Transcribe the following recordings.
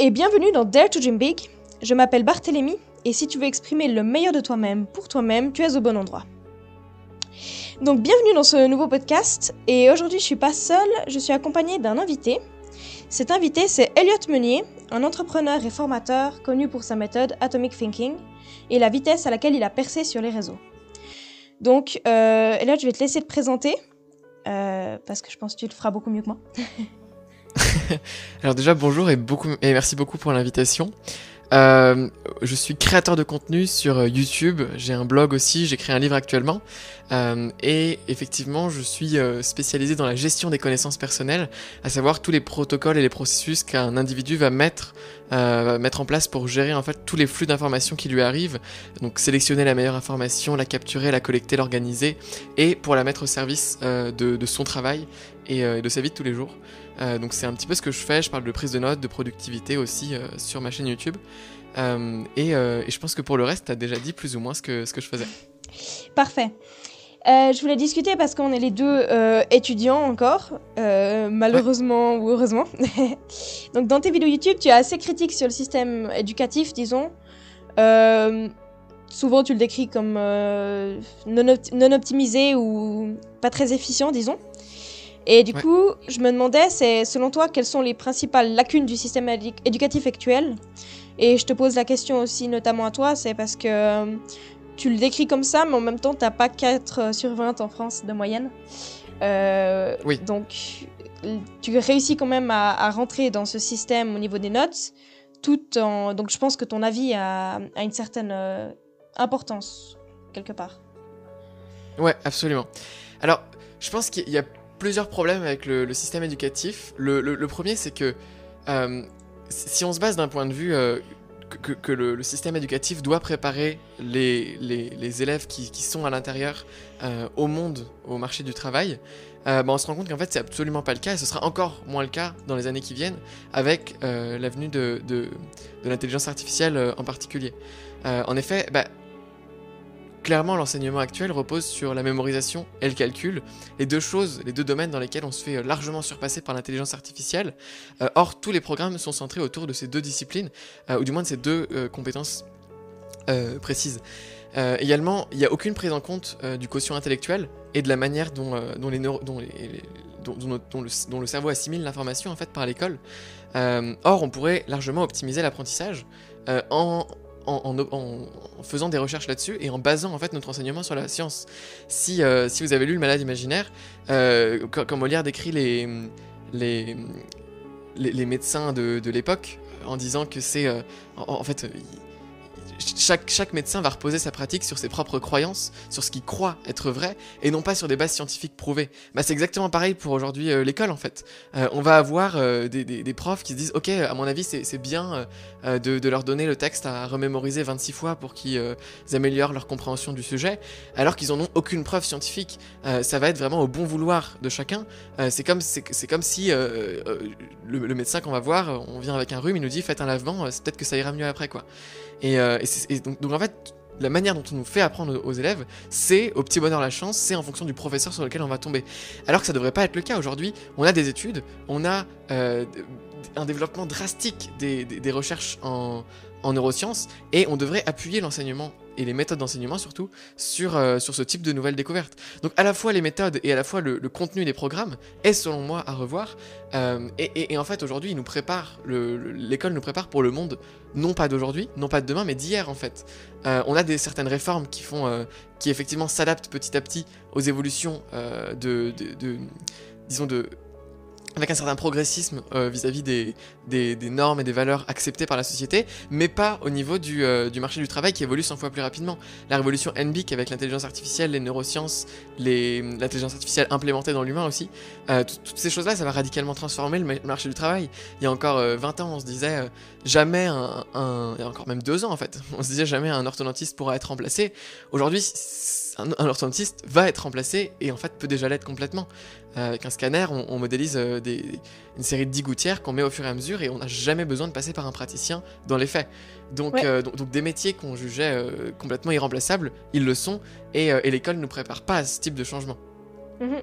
et bienvenue dans Dare to Dream Big. Je m'appelle Barthélémy et si tu veux exprimer le meilleur de toi-même pour toi-même, tu es au bon endroit. Donc bienvenue dans ce nouveau podcast et aujourd'hui je suis pas seule, je suis accompagnée d'un invité. Cet invité c'est Elliot Meunier, un entrepreneur et formateur connu pour sa méthode Atomic Thinking et la vitesse à laquelle il a percé sur les réseaux. Donc euh, Elliot je vais te laisser te présenter euh, parce que je pense que tu le feras beaucoup mieux que moi. Alors déjà bonjour et, beaucoup, et merci beaucoup pour l'invitation. Euh, je suis créateur de contenu sur euh, YouTube, j'ai un blog aussi, j'écris un livre actuellement. Euh, et effectivement, je suis spécialisé dans la gestion des connaissances personnelles, à savoir tous les protocoles et les processus qu'un individu va mettre, mettre en place pour gérer en fait tous les flux d'informations qui lui arrivent. Donc sélectionner la meilleure information, la capturer, la collecter, l'organiser, et pour la mettre au service de, son travail et de sa vie de tous les jours. Euh, donc c'est un petit peu ce que je fais, je parle de prise de notes, de productivité aussi euh, sur ma chaîne YouTube. Euh, et, et, je pense que pour le reste, tu as déjà dit plus ou moins ce que, ce que je faisais. Parfait. je voulais discuter parce qu'on est les deux étudiants encore, malheureusement ou heureusement. donc dans tes vidéos YouTube, tu es assez critique sur le système éducatif, disons. souvent tu le décris comme non, non optimisé ou pas très efficient, disons. Et du coup, je me demandais, c'est selon toi, quelles sont les principales lacunes du système éducatif actuel? Et je te pose la question aussi, notamment à toi, c'est parce que euh, tu le décris comme ça, mais en même temps, t'as pas 4 sur 20 en France de moyenne. Euh, oui. Donc, tu réussis quand même à, rentrer dans ce système au niveau des notes, tout en... Donc, je pense que ton avis a, une certaine euh, importance, quelque part. Ouais, absolument. Alors, je pense qu'il y a plusieurs problèmes avec le, système éducatif. Le, premier, c'est que euh, si on se base d'un point de vue euh, que, le, système éducatif doit préparer les, élèves qui, sont à l'intérieur euh, au monde, au marché du travail, bah, on se rend compte qu'en fait c'est absolument pas le cas et ce sera encore moins le cas dans les années qui viennent avec l'avenue de, de, de l'intelligence artificielle en particulier. en effet, bah, Clairement, l'enseignement actuel repose sur la mémorisation et le calcul, les deux choses, les deux domaines dans lesquels on se fait euh, largement surpasser par l'intelligence artificielle. Euh, or, tous les programmes sont centrés autour de ces deux disciplines, euh, ou du moins de ces deux compétences précises. également, il n'y a aucune prise en compte du quotient intellectuel et de la manière dont, le, cerveau assimile l'information en fait par l'école. or, on pourrait largement optimiser l'apprentissage en en, faisant des recherches là-dessus et en basant en fait notre enseignement sur la science. Si, euh, si vous avez lu Le Malade Imaginaire, euh, quand, Molière décrit les, les, les, médecins de, de l'époque en disant que c'est... Euh, en, fait, chaque, chaque médecin va reposer sa pratique sur ses propres croyances, sur ce qu'il croit être vrai, et non pas sur des bases scientifiques prouvées. Bah, c'est exactement pareil pour aujourd'hui euh, l'école en fait. Euh, on va avoir euh, des, des, profs qui se disent ok, à mon avis c'est bien de, de, leur donner le texte à remémoriser 26 fois pour qu'ils améliorent leur compréhension du sujet, alors qu'ils n'en ont aucune preuve scientifique. ça va être vraiment au bon vouloir de chacun. c'est comme, c'est comme si le, le, médecin qu'on va voir, on vient avec un rhume, il nous dit faites un lavement, peut-être que ça ira mieux après quoi. Et, et, donc, en fait, la manière dont on nous fait apprendre aux élèves, c'est au petit bonheur la chance, c'est en fonction du professeur sur lequel on va tomber. Alors que ça devrait pas être le cas. Aujourd'hui, on a des études, on a euh, un développement drastique des recherches en, en neurosciences et on devrait appuyer l'enseignement et les méthodes d'enseignement surtout sur, euh, sur ce type de nouvelles découvertes. Donc à la fois les méthodes et à la fois le, contenu des programmes est selon moi à revoir euh, et, en fait aujourd'hui nous prépare, l'école nous prépare pour le monde non pas d'aujourd'hui, non pas de demain mais d'hier en fait. Euh, on a des certaines réformes qui font, qui effectivement s'adaptent petit à petit aux évolutions de disons de avec un certain progressisme euh, vis-à-vis des, des, normes et des valeurs acceptées par la société, mais pas au niveau du, euh, du, marché du travail qui évolue 100 fois plus rapidement. La révolution NBIC avec l'intelligence artificielle, les neurosciences, l'intelligence artificielle implémentée dans l'humain aussi, euh, toutes ces choses-là, ça va radicalement transformer le, marché du travail. Il y a encore 20 ans, on se disait jamais un, un, il y a encore même deux ans en fait, on se disait jamais un orthodontiste pourra être remplacé. Aujourd'hui, un, orthodontiste va être remplacé et en fait peut déjà l'être complètement. Euh, avec un scanner, on, modélise euh, une série de 10 gouttières qu'on met au fur et à mesure et on n'a jamais besoin de passer par un praticien dans les faits. Donc, euh, donc, des métiers qu'on jugeait complètement irremplaçables, ils le sont et, l'école ne nous prépare pas à ce type de changement. Mhm.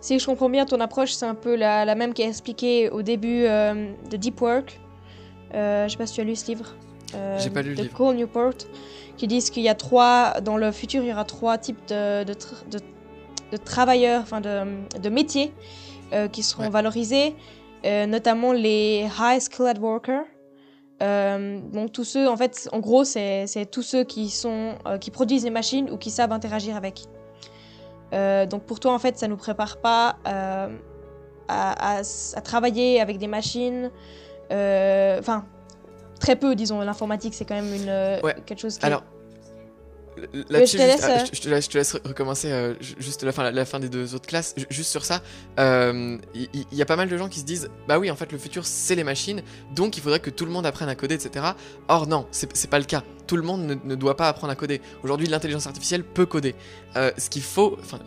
Si je comprends bien ton approche, c'est un peu la, la même qui est expliquée au début de Deep Work. Je sais pas si tu as lu ce livre. J'ai pas lu le de livre. Cole Newport, qui disent qu'il y a trois, dans le futur, il y aura trois types de, de, tra- de- de travailleurs, enfin de, métiers euh, qui seront Ouais. valorisés, euh, notamment les high skilled workers. Euh, donc tous ceux, en fait, en gros, c'est tous ceux qui sont, euh, qui produisent les machines ou qui savent interagir avec. Donc pour toi, en fait, ça nous prépare pas à, à travailler avec des machines. Enfin, très peu, disons. L'informatique, c'est quand même une, euh, Ouais. quelque chose qui Alors, là-dessus, je te juste- laisse, ah, euh, je, te laisse, je te laisse recommencer euh, ju- juste la fin, la, la fin des deux autres classes. Ju- Juste sur ça, il y, a pas mal de gens qui se disent Bah oui, en fait, le futur, c'est les machines, donc il faudrait que tout le monde apprenne à coder, etc. Or, non, c'est pas le cas. Tout le monde ne, ne doit pas apprendre à coder. Aujourd'hui, l'intelligence artificielle peut coder. Ce qu'il faut, enfin,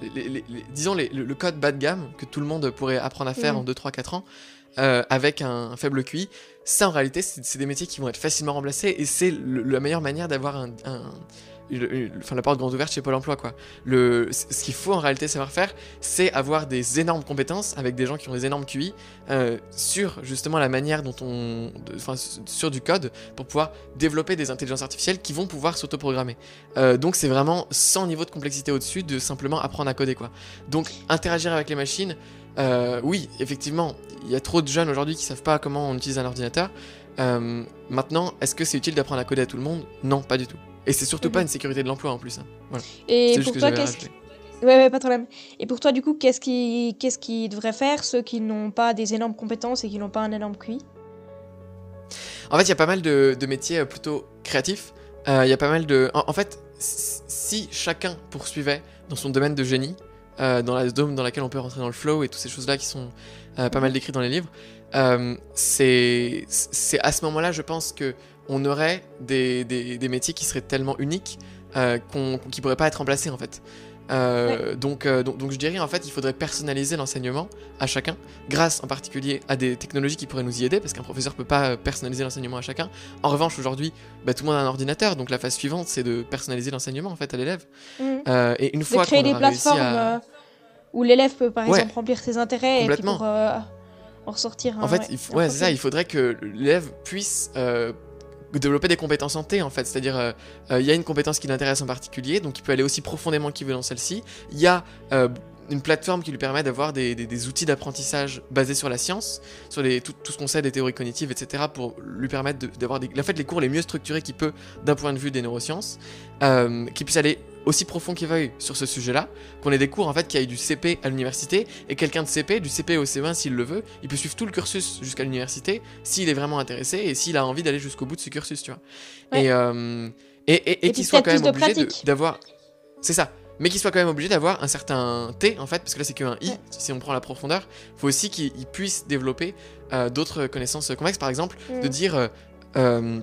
disons les- le, le code bas de gamme que tout le monde pourrait apprendre à faire en 2, 3, 4 ans, avec un, faible QI, ça en réalité, c'est des métiers qui vont être facilement remplacés et c'est la meilleure manière d'avoir un, enfin, la porte grande ouverte chez Pôle emploi. Quoi. Le, ce qu'il faut en réalité savoir faire, c'est avoir des énormes compétences avec des gens qui ont des énormes QI euh, sur justement la manière dont on. Enfin, sur du code pour pouvoir développer des intelligences artificielles qui vont pouvoir s'autoprogrammer. Euh, donc c'est vraiment sans niveau de complexité au-dessus de simplement apprendre à coder. Quoi. Donc interagir avec les machines, euh, oui, effectivement, il y a trop de jeunes aujourd'hui qui savent pas comment on utilise un ordinateur. Euh, maintenant, est-ce que c'est utile d'apprendre à coder à tout le monde? Non, pas du tout. Et c'est surtout pas Mhm. une sécurité de l'emploi en plus. hein. Voilà. Et pour toi, qu'est-ce rajouté. Ouais, ouais, pas de problème. Et pour toi, du coup, qu'est-ce qui, qu'est-ce qui devrait faire ceux qui n'ont pas des énormes compétences et qui n'ont pas un énorme QI? En fait, il y a pas mal de, de métiers euh, plutôt créatifs. Euh, Il y a pas mal de. En, en fait, si chacun poursuivait dans son domaine de génie, euh, dans la zone dans laquelle on peut rentrer dans le flow et toutes ces choses-là qui sont euh, pas mal décrites dans les livres, euh, c'est à ce moment-là, je pense que on aurait des, des, des métiers qui seraient tellement uniques qu'on qui pourraient pas être remplacés en fait. Euh, donc, euh, donc, donc je dirais en fait il faudrait personnaliser l'enseignement à chacun grâce en particulier à des technologies qui pourraient nous y aider parce qu'un professeur peut pas euh, personnaliser l'enseignement à chacun. En revanche aujourd'hui bah, tout le monde a un ordinateur donc la phase suivante c'est de personnaliser l'enseignement en fait à l'élève Mhm. Euh, et une De fois créer qu'on des aura réussi plateformes à... où l'élève peut, par Ouais. exemple, remplir ses intérêts et puis pour en ressortir. un- En fait, ouais, il ouais, ça. Il faudrait que l'élève puisse développer des compétences en T, en fait. C'est-à-dire, euh, euh, il y a une compétence qui l'intéresse en particulier, donc il peut aller aussi profondément qu'il veut dans celle-ci. Il y a euh, une plateforme qui lui permet d'avoir des, des- outils d'apprentissage basés sur la science, sur tout, tout ce qu'on sait des théories cognitives, etc., pour lui permettre d'avoir en fait, les cours les mieux structurés qu'il peut d'un point de vue des neurosciences, qui puisse aller aussi profond qu'il veuille sur ce sujet-là, qu'on ait des cours en fait qui aillent du CP à l'université, et quelqu'un de CP, du CP au C20 s'il le veut, il peut suivre tout le cursus jusqu'à l'université s'il est vraiment intéressé et s'il a envie d'aller jusqu'au bout de ce cursus, tu vois. Ouais. Et, euh, et, et, et Et qu'il soit quand même obligé d'avoir. C'est ça. Mais qu'il soit quand même obligé d'avoir un certain T, en fait, parce que là c'est qu'un I, Ouais. si on prend la profondeur. Il faut aussi qu'il il puisse développer euh, d'autres connaissances complexes, par exemple, de Mhm. dire. euh,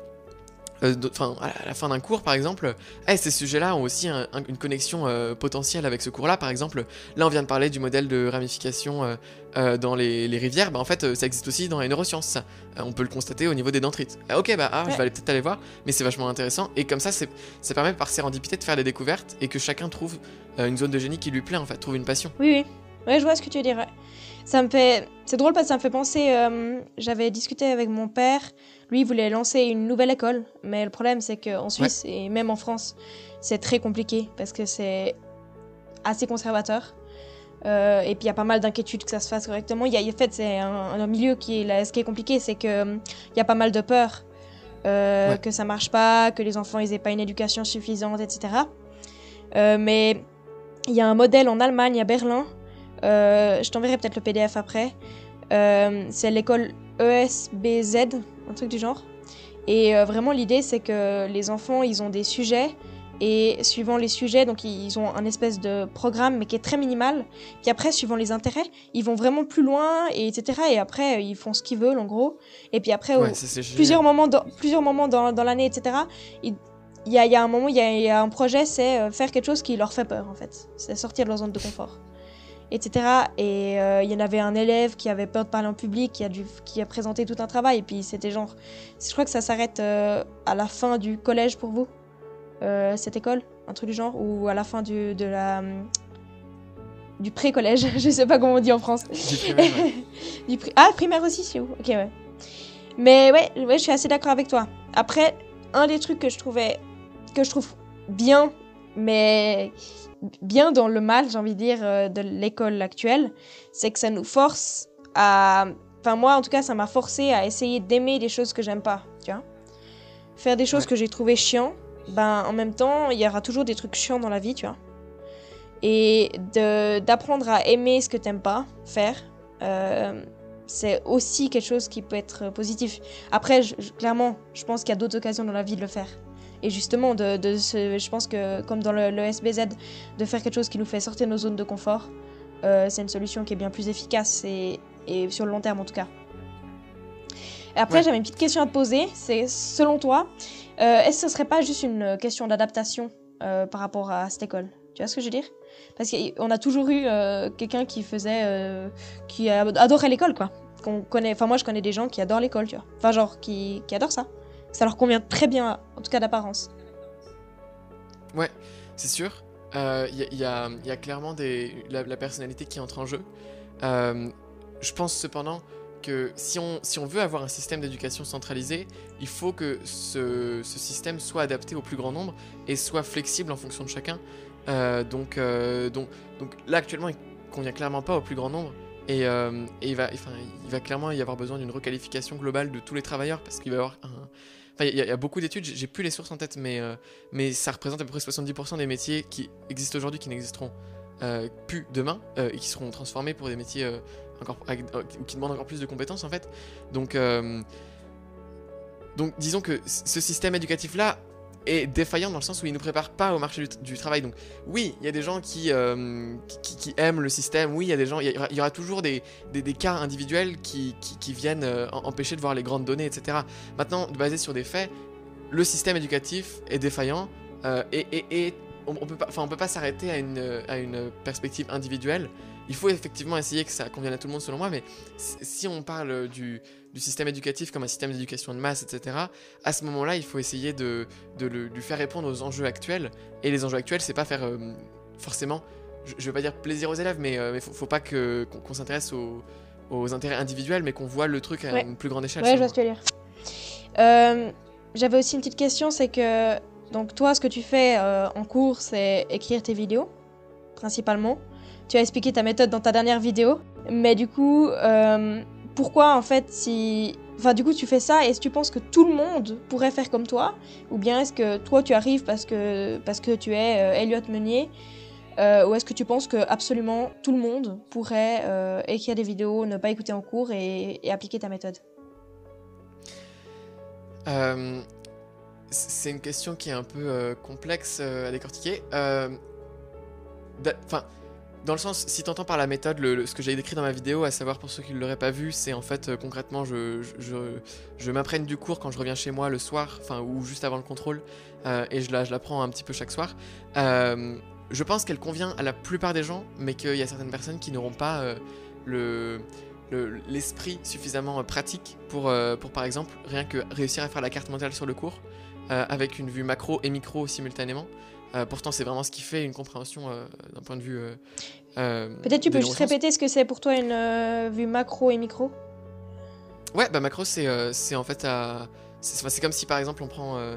euh, euh, à la fin d'un cours, par exemple, eh, ces sujets-là ont aussi un- un- une connexion euh, potentielle avec ce cours-là. Par exemple, là, on vient de parler du modèle de ramification euh, dans les, les rivières. Bah, en fait, ça existe aussi dans les neurosciences. on peut le constater au niveau des dendrites. Ah, ok, bah, ah, je vais peut-être aller voir, mais c'est vachement intéressant. Et comme ça, ça permet par sérendipité de faire des découvertes et que chacun trouve une zone de génie qui lui plaît, en fait, trouve une passion. Oui, oui. Ouais, je vois ce que tu veux dire. ouais. Ça me fait. C'est drôle parce que ça me fait penser. euh, J'avais discuté avec mon père. Lui, il voulait lancer une nouvelle école. Mais le problème, c'est qu'en Suisse et même en France, c'est très compliqué parce que c'est assez conservateur. Euh, et puis il y a pas mal d'inquiétudes que ça se fasse correctement. Il y a, en fait, c'est un, un milieu qui est. Là, ce qui est compliqué, c'est que euh, il y a pas mal de peur euh, Ouais. que ça marche pas, que les enfants ils aient pas une éducation suffisante, etc. Euh, mais il y a un modèle en Allemagne, à Berlin. Euh, je t'enverrai peut-être le PDF après. Euh, c'est l'école ESBZ, un truc du genre. Et euh, vraiment, l'idée, c'est que les enfants, ils ont des sujets. Et suivant les sujets, donc ils ont un espèce de programme, mais qui est très minimal. Puis après, suivant les intérêts, ils vont vraiment plus loin, et etc. Et après, ils font ce qu'ils veulent, en gros. Et puis après, Ouais, ça, plusieurs moments dans, plusieurs moments dans, dans l'année, etc. Il y a, il y a un moment, il y a, il y a un projet, c'est faire quelque chose qui leur fait peur, en fait. C'est sortir de leur zone de confort, etc. Et euh, il y en avait un élève qui avait peur de parler en public, qui a, dû, qui a présenté tout un travail. Et puis c'était genre... Je crois que ça s'arrête euh, à la fin du collège pour vous, euh, cette école, un truc du genre, ou à la fin du, de la... hum, Du pré-collège, je sais pas comment on dit en France. Du primaire, ouais. Du pri- Ah, primaire aussi, c'est où Ok, ouais. Mais ouais, ouais, je suis assez d'accord avec toi. Après, un des trucs que je trouvais, que je trouve bien, mais bien dans le mal, j'ai envie de dire, euh, de l'école actuelle, c'est que ça nous force à... Enfin, moi, en tout cas, ça m'a forcé à essayer d'aimer des choses que j'aime pas, tu vois. Faire des choses Ouais. que j'ai trouvé chiants, ben, en même temps, il y aura toujours des trucs chiants dans la vie, tu vois. Et d'apprendre à aimer ce que t'aimes pas faire, euh, c'est aussi quelque chose qui peut être positif. Après, je- je- clairement, je pense qu'il y a d'autres occasions dans la vie de le faire. Et justement, de, je pense que, comme dans le, le SBZ, de faire quelque chose qui nous fait sortir nos zones de confort, euh, c'est une solution qui est bien plus efficace et, et sur le long terme en tout cas. Et après, Ouais. j'avais une petite question à te poser. C'est selon toi, euh, est-ce que ce serait pas juste une question d'adaptation euh, par rapport à cette école? Tu vois ce que je veux dire? Parce qu'on a toujours eu quelqu'un qui faisait, qui adorait l'école, quoi. Qu'on connaît. Enfin, moi, je connais des gens qui adorent l'école, tu vois. Enfin, genre qui, qui adorent ça. Ça leur convient très bien, en tout cas d'apparence. Ouais, c'est sûr. Il y, a, y a- clairement la, personnalité qui entre en jeu. Euh, je pense cependant que si on, veut avoir un système d'éducation centralisé, il faut que ce, système soit adapté au plus grand nombre et soit flexible en fonction de chacun. Euh, donc, euh, donc, donc là, actuellement, il convient clairement pas au plus grand nombre. Et, euh, il, va, il va clairement y avoir besoin d'une requalification globale de tous les travailleurs parce qu'il va y avoir un. Enfin, il y, a- beaucoup d'études, j'ai plus les sources en tête, mais, euh, mais ça représente à peu près 70% des métiers qui existent aujourd'hui qui n'existeront euh, plus demain euh, et qui seront transformés pour des métiers encore, qui demandent encore plus de compétences en fait. Donc, donc disons que ce système éducatif là est défaillant dans le sens où il ne nous prépare pas au marché du, travail. Donc oui, il y a des gens qui, euh, qui, qui aiment le système, oui, il y a des gens, il y, aura- toujours des, des, des cas individuels qui, qui, viennent euh, empêcher de voir les grandes données, etc. Maintenant, basé sur des faits, le système éducatif est défaillant euh, et, et- on, on peut pas, enfin, pas s'arrêter à une, à une perspective individuelle. Il faut effectivement essayer que ça convienne à tout le monde selon moi, mais si on parle du, du système éducatif comme un système d'éducation de masse, etc., à ce moment-là, il faut essayer de, de le- lui faire répondre aux enjeux actuels. Et les enjeux actuels, c'est pas faire euh, forcément, je, je veux pas dire plaisir aux élèves, mais il faut, faut pas qu'on s'intéresse aux, aux intérêts individuels, mais qu'on voit le truc à Ouais. une plus grande échelle. Ouais, je vois ce que tu veux dire. Euh, J'avais aussi une petite question, c'est que donc toi, ce que tu fais euh, en cours, c'est écrire tes vidéos, principalement. Tu as expliqué ta méthode dans ta dernière vidéo, mais du coup, euh, pourquoi en fait si, enfin du coup tu fais ça, est-ce que tu penses que tout le monde pourrait faire comme toi, ou bien est-ce que toi tu arrives parce que parce que tu es euh, Elliot Meunier, euh, ou est-ce que tu penses que absolument tout le monde pourrait euh, écrire des vidéos, ne pas écouter en cours et- et appliquer ta méthode? Euh, c'est une question qui est un peu complexe à décortiquer. Enfin, dans le sens, si t'entends par la méthode ce que j'ai décrit dans ma vidéo, à savoir pour ceux qui ne l'auraient pas vu, c'est en fait euh, concrètement, je, je, du cours quand je reviens chez moi le soir, enfin, ou juste avant le contrôle, euh, et je la, je prends un petit peu chaque soir. Euh, je pense qu'elle convient à la plupart des gens, mais qu'il y a certaines personnes qui n'auront pas le le- l'esprit suffisamment pratique pour, pour, par exemple, rien que réussir à faire la carte mentale sur le cours, avec une vue macro et micro simultanément. Euh, pourtant, c'est vraiment ce qui fait une compréhension euh, d'un point de vue. euh, Peut-être tu peux juste répéter ce que c'est pour toi une vue macro et micro? Ouais, bah macro, c'est en fait à. C'est comme si par exemple on prend. euh,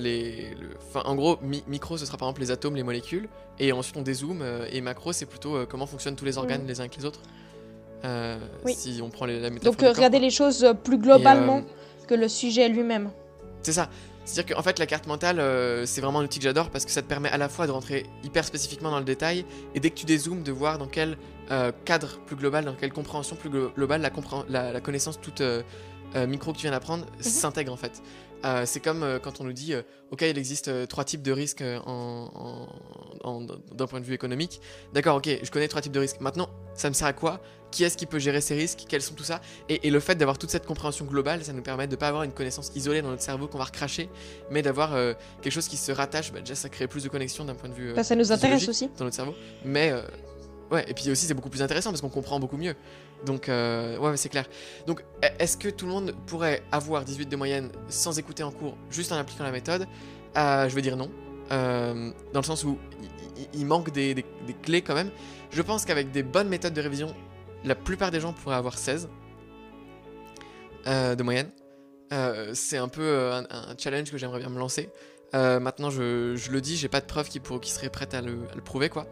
les, le- en gros, mi- micro ce sera par exemple les atomes, les molécules, et ensuite on dézoome, euh, et macro c'est plutôt euh, comment fonctionnent tous les organes les uns avec les autres. Mm. Oui. Si on prend les, la métaphore Donc regarder les choses plus globalement que le sujet lui-même. C'est ça. C'est-à-dire qu'en fait, la carte mentale, euh, c'est vraiment un outil que j'adore parce que ça te permet à la fois de rentrer hyper spécifiquement dans le détail et dès que tu dézoomes, de voir dans quel euh, cadre plus global, dans quelle compréhension plus glo- globale la, compréhen- la, la connaissance toute euh, micro que tu viens d'apprendre s'intègre en fait. Euh, c'est comme euh, quand on nous dit, euh, ok, il existe trois types de risques en, en- en- d'un point de vue économique. D'accord, ok, je connais trois types de risques. Maintenant, ça me sert à quoi? Qui est-ce qui peut gérer ces risques? Quels sont tout ça? Et, et le fait d'avoir toute cette compréhension globale, ça nous permet de pas avoir une connaissance isolée dans notre cerveau qu'on va recracher, mais d'avoir quelque chose qui se rattache. Bah, déjà, ça crée plus de connexion d'un point de vue Bah, ça nous intéresse aussi. dans notre cerveau. Mais ouais, et puis aussi c'est beaucoup plus intéressant parce qu'on comprend beaucoup mieux. Donc euh, ouais, c'est clair. Donc e- est-ce que tout le monde pourrait avoir 18 de moyenne sans écouter en cours, juste en appliquant la méthode? Euh, Je veux dire non. Euh, dans le sens où il, manque des, clés quand même. Je pense qu'avec des bonnes méthodes de révision, la plupart des gens pourraient avoir 16 euh, de moyenne. c'est un peu un, challenge que j'aimerais bien me lancer. maintenant, je, le dis, j'ai pas de preuve qui, serait prête à à le prouver, quoi.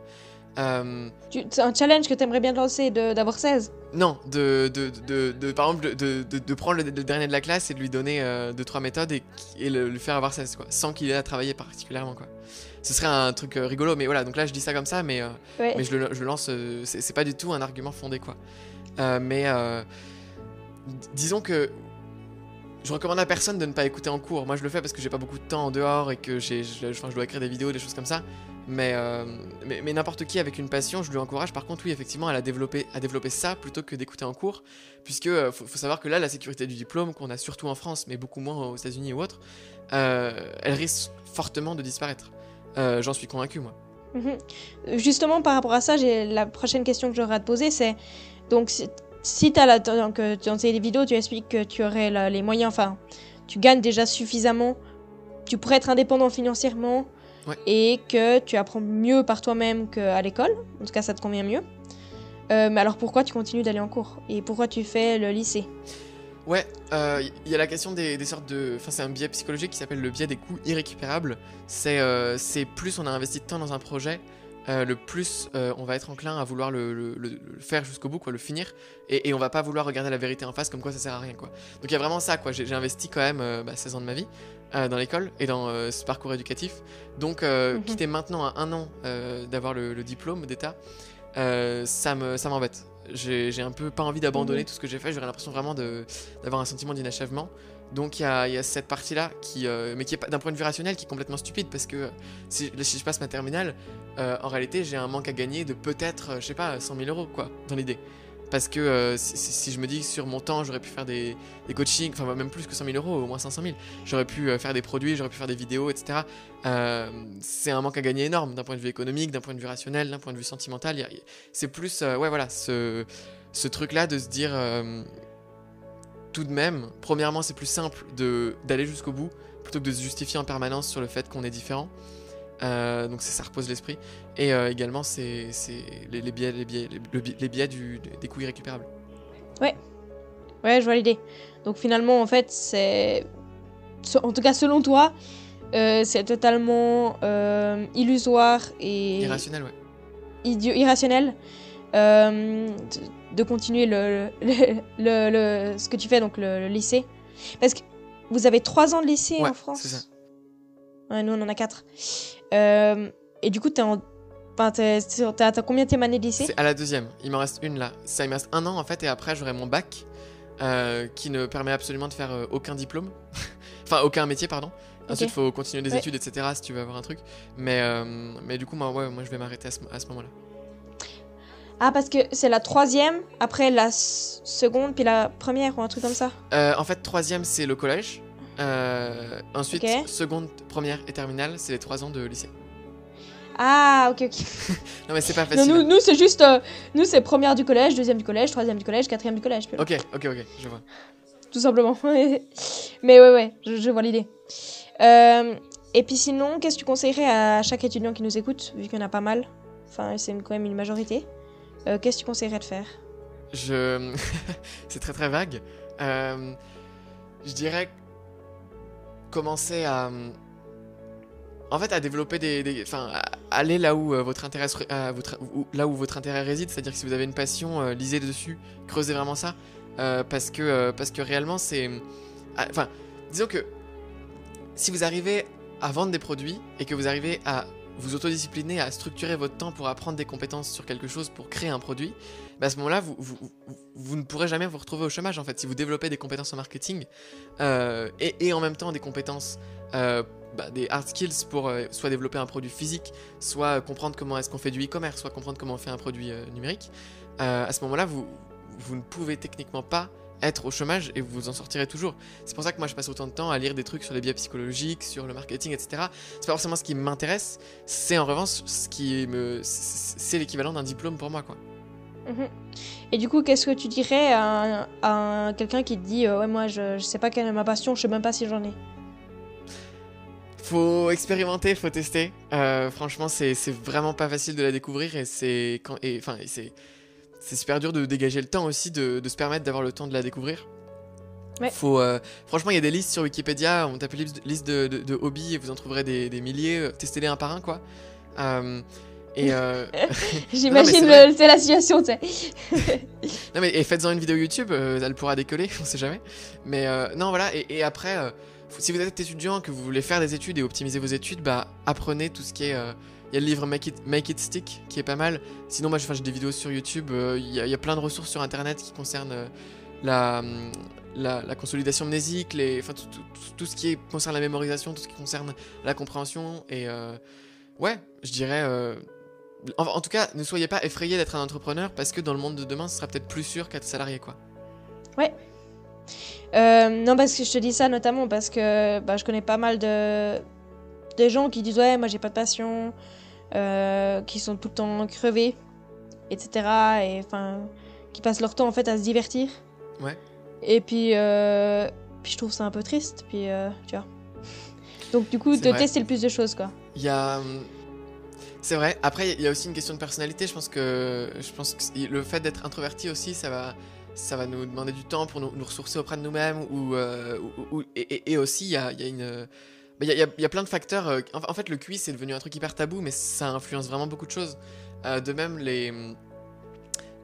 Euh, c'est un challenge que tu aimerais bien lancer d'avoir 16 Non, de, de, de, de par exemple de, de prendre le, dernier de la classe et de lui donner 2-3 euh, méthodes et, et le, lui faire avoir 16 quoi, sans qu'il ait à travailler particulièrement quoi. Ce serait un truc euh, rigolo, mais voilà, donc là je dis ça comme ça, mais, mais je, le, je lance, c'est pas du tout un argument fondé quoi. mais disons que je recommande à personne de ne pas écouter en cours. Moi, je le fais parce que j'ai pas beaucoup de temps en dehors et que j'ai, je, je, dois écrire des vidéos, des choses comme ça. Euh, mais, mais, n'importe qui avec une passion, je lui encourage par contre, oui, effectivement, à, la développer, à développer ça plutôt que d'écouter en cours. Puisque euh, faut, savoir que là, la sécurité du diplôme, qu'on a surtout en France, mais beaucoup moins aux États-Unis ou autres, euh, elle risque fortement de disparaître. J'en suis convaincu, moi. Mhm. Justement, par rapport à ça, la prochaine question que j'aurais à te poser, c'est donc si, tu as la, donc, dans tes vidéos, tu expliques que tu aurais les moyens, enfin, tu gagnes déjà suffisamment, tu pourrais être indépendant financièrement, et que tu apprends mieux par toi-même qu'à l'école. En tout cas, ça te convient mieux. Euh, mais alors pourquoi tu continues d'aller en cours? Et pourquoi tu fais le lycée? Ouais, il euh, y a la question des, sortes de... Enfin, c'est un biais psychologique qui s'appelle le biais des coûts irrécupérables. C'est euh, plus on a investi de temps dans un projet, euh, le plus euh, on va être enclin à vouloir le, faire jusqu'au bout, quoi, le finir, et, on va pas vouloir regarder la vérité en face comme quoi ça sert à rien. Quoi. Donc il y a vraiment ça, quoi. J'ai investi quand même 16 euh, bah, ans de ma vie dans l'école et dans ce parcours éducatif. Donc mhm. quitter maintenant à un an d'avoir le, diplôme d'État, ça m'embête. j'ai un peu pas envie d'abandonner mhm. tout ce que j'ai fait, j'aurais l'impression vraiment d'avoir un sentiment d'inachèvement. Donc il y, a, cette partie-là, qui, euh, mais qui est d'un point de vue rationnel, qui est complètement stupide, parce que si, je passe ma terminale, euh, en réalité j'ai un manque à gagner de peut-être, je sais pas, 100 000 euros, quoi, dans l'idée. Parce que euh, si, je me dis que sur mon temps j'aurais pu faire des, coachings, enfin même plus que 100 000 euros, au moins 500 000, j'aurais pu faire des produits, j'aurais pu faire des vidéos, etc. c'est un manque à gagner énorme d'un point de vue économique, d'un point de vue rationnel, d'un point de vue sentimental. C'est plus, ouais voilà, ce, ce truc-là de se dire tout de même, premièrement, c'est plus simple d'aller jusqu'au bout plutôt que de se justifier en permanence sur le fait qu'on est différent. Euh, donc ça repose l'esprit. Et euh, également, c'est les, les, biais, les biais, les, biais du, des coûts irrécupérables. Ouais, ouais, je vois l'idée. Donc finalement, en fait, c'est. En tout cas, selon toi, euh, c'est totalement illusoire et. Irrationnel, ouais. Idiot, irrationnel de continuer le, le, ce que tu fais, donc le, lycée. Parce que vous avez trois ans de lycée en France c'est ça. Ouais, nous, on en a quatre. Euh, et du coup, t'es en... Enfin, t'as combien de années de lycée? C'est à la deuxième. Il m'en reste une là. Ça, il me reste un an en fait, et après, j'aurai mon bac, euh, qui ne permet absolument de faire euh, aucun diplôme. enfin, aucun métier, pardon. Ensuite, il faut continuer des études, etc. si tu veux avoir un truc. Mais, mais du coup, moi, ouais, moi je vais m'arrêter à ce moment-là. Ah, parce que c'est la troisième, après la seconde, puis la première, ou un truc comme ça? En fait, troisième, c'est le collège. Euh, ensuite, seconde, première et terminale, c'est les trois ans de lycée. Ah, ok, ok. non, mais c'est pas facile. nous, nous c'est juste. Euh, nous, c'est première du collège, deuxième du collège, troisième du collège, quatrième du collège. Ok, ok, ok, je vois. Tout simplement. mais ouais, ouais, je, je vois l'idée. et puis sinon, qu'est-ce que tu conseillerais à chaque étudiant qui nous écoute, vu qu'il y en a pas mal? Enfin, c'est quand même une majorité. Euh, qu'est-ce que tu conseillerais de faire? Je. c'est très très vague. Euh, je dirais commencer à. En fait, à développer des. Enfin, aller là où, euh, votre intérêt, votre, là où votre intérêt réside, c'est-à-dire que si vous avez une passion, lisez dessus, creusez vraiment ça. parce, que, parce que réellement, c'est. Enfin, disons que si vous arrivez à vendre des produits et que vous arrivez à vous autodisciplinez à structurer votre temps pour apprendre des compétences sur quelque chose pour créer un produit, bah à ce moment-là, vous, ne pourrez jamais vous retrouver au chômage en fait. Si vous développez des compétences en marketing euh, et, en même temps des compétences, euh, bah, des hard skills pour euh, soit développer un produit physique, soit comprendre comment est-ce qu'on fait du e-commerce, soit comprendre comment on fait un produit numérique, à ce moment-là, vous ne pouvez techniquement pas être au chômage et vous en sortirez toujours. C'est pour ça que moi je passe autant de temps à lire des trucs sur les biais psychologiques, sur le marketing, etc. C'est pas forcément ce qui m'intéresse, c'est en revanche ce qui me. C'est l'équivalent d'un diplôme pour moi, quoi. Mhm. Et du coup, qu'est-ce que tu dirais à, quelqu'un qui te dit euh, Ouais, moi je, je, sais pas quelle est ma passion, je sais même pas si j'en ai? Faut expérimenter, faut tester. Euh, franchement, c'est vraiment pas facile de la découvrir et c'est. Enfin, c'est c'est super dur de dégager le temps aussi, de, se permettre d'avoir le temps de la découvrir. Ouais. Faut, euh, franchement, il y a des listes sur Wikipédia. On tape liste, liste de, de, de hobbies et vous en trouverez des, des milliers. euh, Testez-les un par un, quoi. Euh, et, euh, J'imagine c'est la situation, tu sais. non, mais et faites-en une vidéo YouTube. elle pourra décoller, on sait jamais. Mais non, voilà. Et, et après, si vous êtes étudiant, que vous voulez faire des études et optimiser vos études, bah apprenez tout ce qui est. il y a le livre Make It, Make It Stick qui est pas mal. Sinon, moi, j'ai des vidéos sur YouTube. euh, Il y, a- plein de ressources sur Internet qui concernent euh, la, hum, la, la consolidation mnésique, les, enfin, tout, tout- tout- ce qui concerne la mémorisation, tout ce qui concerne la compréhension. Et euh, ouais, je dirais. en, en tout cas, ne soyez pas effrayés d'être un entrepreneur parce que dans le monde de demain, ce sera peut-être plus sûr qu'être salarié, quoi. Euh, non, parce que je te dis ça notamment parce que bah, je connais pas mal de, de gens qui disent Ouais, moi j'ai pas de passion, euh, qui sont tout le temps crevés, etc. Et enfin, qui passent leur temps en fait à se divertir. Ouais. Et puis, euh, puis je trouve ça un peu triste. Puis, euh, tu vois. Donc, du coup, de vrai. tester le plus de choses, quoi. Il y a. hum, C'est vrai. Après, il y a aussi une question de personnalité. Je pense que, je pense que le fait d'être introverti aussi, ça va, ça va nous demander du temps pour nous, nous ressourcer auprès de nous-mêmes. Ou, euh, ou- ou- et, et- et aussi, il y a, il y a une. Il y, a, y y plein de facteurs. euh, En, en fait, le QI, c'est devenu un truc hyper tabou, mais ça influence vraiment beaucoup de choses. Euh, de même, les,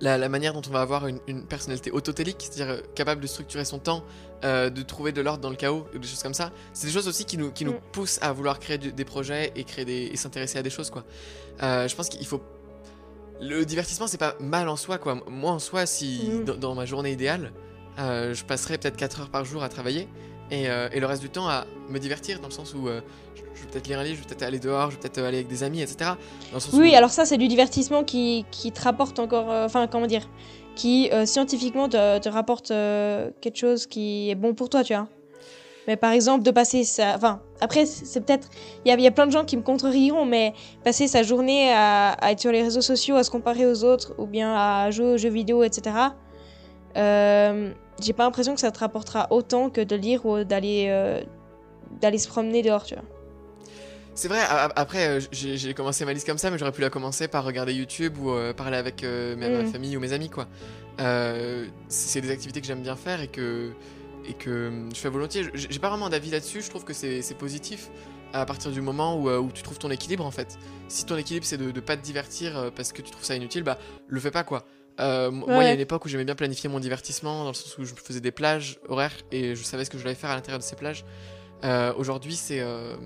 la, la manière dont on va avoir une, une personnalité autotélique, c'est-à-dire euh, capable de structurer son temps, euh, de trouver de l'ordre dans le chaos, ou des choses comme ça, c'est des choses aussi qui nous, qui nous Mm. poussent à vouloir créer du- des projets et, créer des, et s'intéresser à des choses. Quoi. Je pense qu'il faut. Le divertissement, c'est pas mal en soi. Quoi. Moi, en soi, si Mm. dans, dans ma journée idéale, euh, je passerais peut-être 4 heures par jour à travailler et, euh, et le reste du temps à me divertir, dans le sens où euh, je, je vais peut-être lire un livre, je vais peut-être aller dehors, je vais peut-être aller avec des amis, etc. Dans le sens Oui, où- alors ça, c'est du divertissement qui, qui te rapporte encore. euh, Enfin, comment dire Qui scientifiquement te, te rapporte quelque chose qui est bon pour toi, tu vois. Mais par exemple, de passer sa. Enfin, après, c'est peut-être. Il y a, y a plein de gens qui me contreriront, mais passer sa journée à, à être sur les réseaux sociaux, à se comparer aux autres, ou bien à jouer aux jeux vidéo, etc. Euh, J'ai pas l'impression que ça te rapportera autant que de lire ou d'aller euh, d'aller se promener dehors, tu vois. C'est vrai, après, euh, j'ai commencé ma liste comme ça, mais j'aurais pu la commencer par regarder YouTube ou euh, parler avec euh, ma, Mm. famille ou mes amis, quoi. C'est des activités que j'aime bien faire et que, et que hum, je fais volontiers. J'ai pas vraiment d'avis là-dessus, je trouve que c'est positif à partir du moment où, où tu trouves ton équilibre, en fait. Si ton équilibre, c'est de, de pas te divertir parce que tu trouves ça inutile, bah, le fais pas, quoi. Euh, Moi, il y a une époque où j'aimais bien planifier mon divertissement, dans le sens où je faisais des plages horaires et je savais ce que je devais faire à l'intérieur de ces plages. Euh, Aujourd'hui, c'est... euh,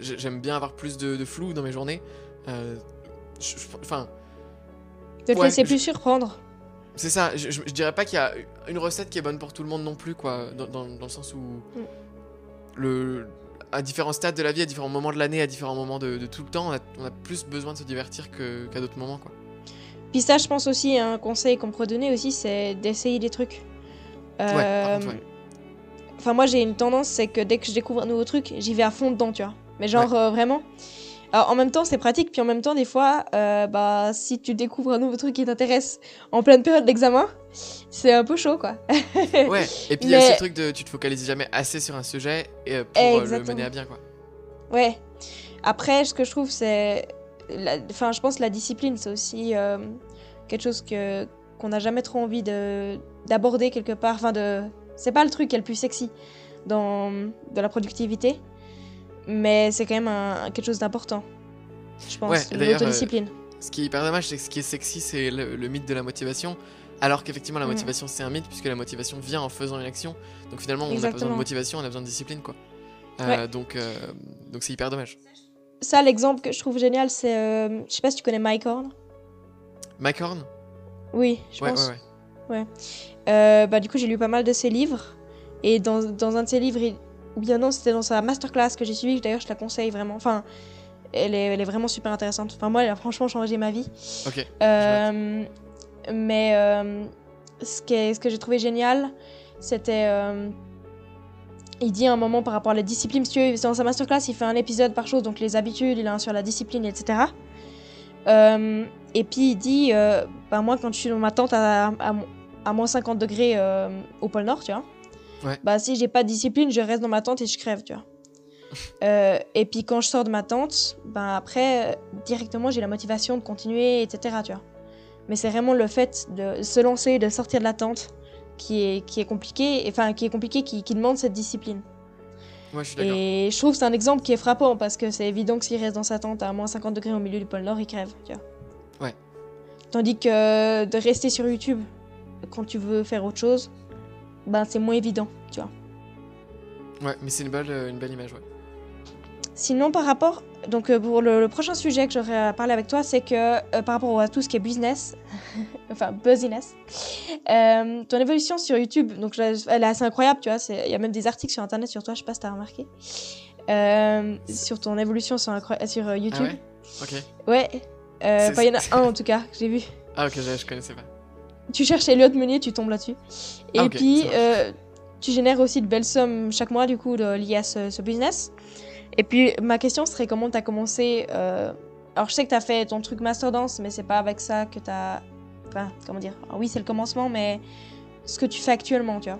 j'ai- J'aime bien avoir plus de, de flou dans mes journées. Enfin, te Ouais, laisser plus surprendre. c'est ça. Je, je- je dirais pas qu'il y a une recette qui est bonne pour tout le monde non plus, quoi. Dans, dans- dans le sens où Mm. le, à différents stades de la vie, à différents moments de l'année, à différents moments de, de tout le temps, on a, on a plus besoin de se divertir qu'à d'autres moments, quoi. Puis ça, je pense aussi, un conseil qu'on pourrait donner aussi, c'est d'essayer des trucs. Ouais, Euh, contre, ouais. Enfin, moi, j'ai une tendance, c'est que dès que je découvre un nouveau truc, j'y vais à fond dedans, tu vois. Mais genre, euh, vraiment. Alors, en même temps, c'est pratique, puis en même temps, des fois, euh, bah, si tu découvres un nouveau truc qui t'intéresse en pleine période d'examen, c'est un peu chaud, quoi. Ouais, et puis il y a ce truc de tu te focalises jamais assez sur un sujet et, pour le mener à bien, quoi. Ouais. Après, ce que je trouve, c'est. Enfin, je pense que la discipline, c'est aussi euh, quelque chose que qu'on n'a jamais trop envie de d'aborder quelque part. Enfin, de. C'est pas le truc qui est le plus sexy dans de la productivité, mais c'est quand même un, quelque chose d'important. Je pense. Ouais, d'ailleurs, euh. Ce qui est hyper dommage, c'est que ce qui est sexy, c'est le, le mythe de la motivation. Alors qu'effectivement, la Mhm. motivation, c'est un mythe, puisque la motivation vient en faisant une action. Donc finalement, on pas besoin de motivation, on a besoin de discipline, quoi. Euh, Ouais. Donc, euh, donc c'est hyper dommage. Ça, l'exemple que je trouve génial, c'est. euh, je sais pas si tu connais Mike Horn. Mike Horn? Oui, je Ouais, pense. ouais, ouais. Euh, bah, du coup, j'ai lu pas mal de ses livres. Et dans, dans un de ses livres, il- ou bien non, c'était dans sa masterclass que j'ai suivi. D'ailleurs, je la conseille vraiment. Enfin, elle est, elle est vraiment super intéressante. Enfin, moi, elle a franchement changé ma vie. Ok. Euh, mais ce, qui est- ce que j'ai trouvé génial, c'était. Il dit un moment par rapport à la discipline, tu veux, dans sa masterclass, il fait un épisode par chose, donc les habitudes, il a un sur la discipline, etc. Euh, et puis il dit, euh, bah, moi quand je suis dans ma tente à, à, à moins 50 degrés euh, au pôle Nord, tu vois, Ouais. bah si j'ai pas de discipline, je reste dans ma tente et je crève, tu vois. Euh, et puis quand je sors de ma tente, ben après, directement j'ai la motivation de continuer, etc. Tu vois. Mais c'est vraiment le fait de se lancer, de sortir de la tente, qui est, qui est compliqué, enfin qui est compliqué, qui, qui demande cette discipline. Ouais, je suis d'accord. Et je trouve que c'est un exemple qui est frappant parce que c'est évident que s'il reste dans sa tente à moins 50 degrés au milieu du pôle Nord, il crève. Tu vois. Ouais. Tandis que de rester sur YouTube quand tu veux faire autre chose, ben c'est moins évident, tu vois. Ouais, mais c'est une belle, euh, une belle image, ouais. Sinon, par rapport. Donc, euh, pour le, le prochain sujet que j'aurais à parler avec toi, c'est que euh, par rapport à tout ce qui est business, enfin buzziness, euh, ton évolution sur YouTube, donc elle est assez incroyable, tu vois. Il y a même des articles sur internet sur toi, je sais pas si t'as remarqué. Euh, sur ton évolution sur, sur Ah YouTube. ouais Ok. ouais. Enfin, il y en a un en tout cas, que j'ai vu. Ah, ok, je, je connaissais pas. Tu cherches Elliot Meunier, tu tombes là-dessus. Et Ah, puis, tu génères aussi de belles sommes chaque mois, du coup, de- liées à ce, ce business. Et puis, ma question serait comment tu as commencé. euh, Alors, je sais que tu as fait ton truc Master Dance, mais c'est pas avec ça que tu as. Enfin, comment dire Alors, Oui, c'est le commencement, mais ce que tu fais actuellement, tu vois.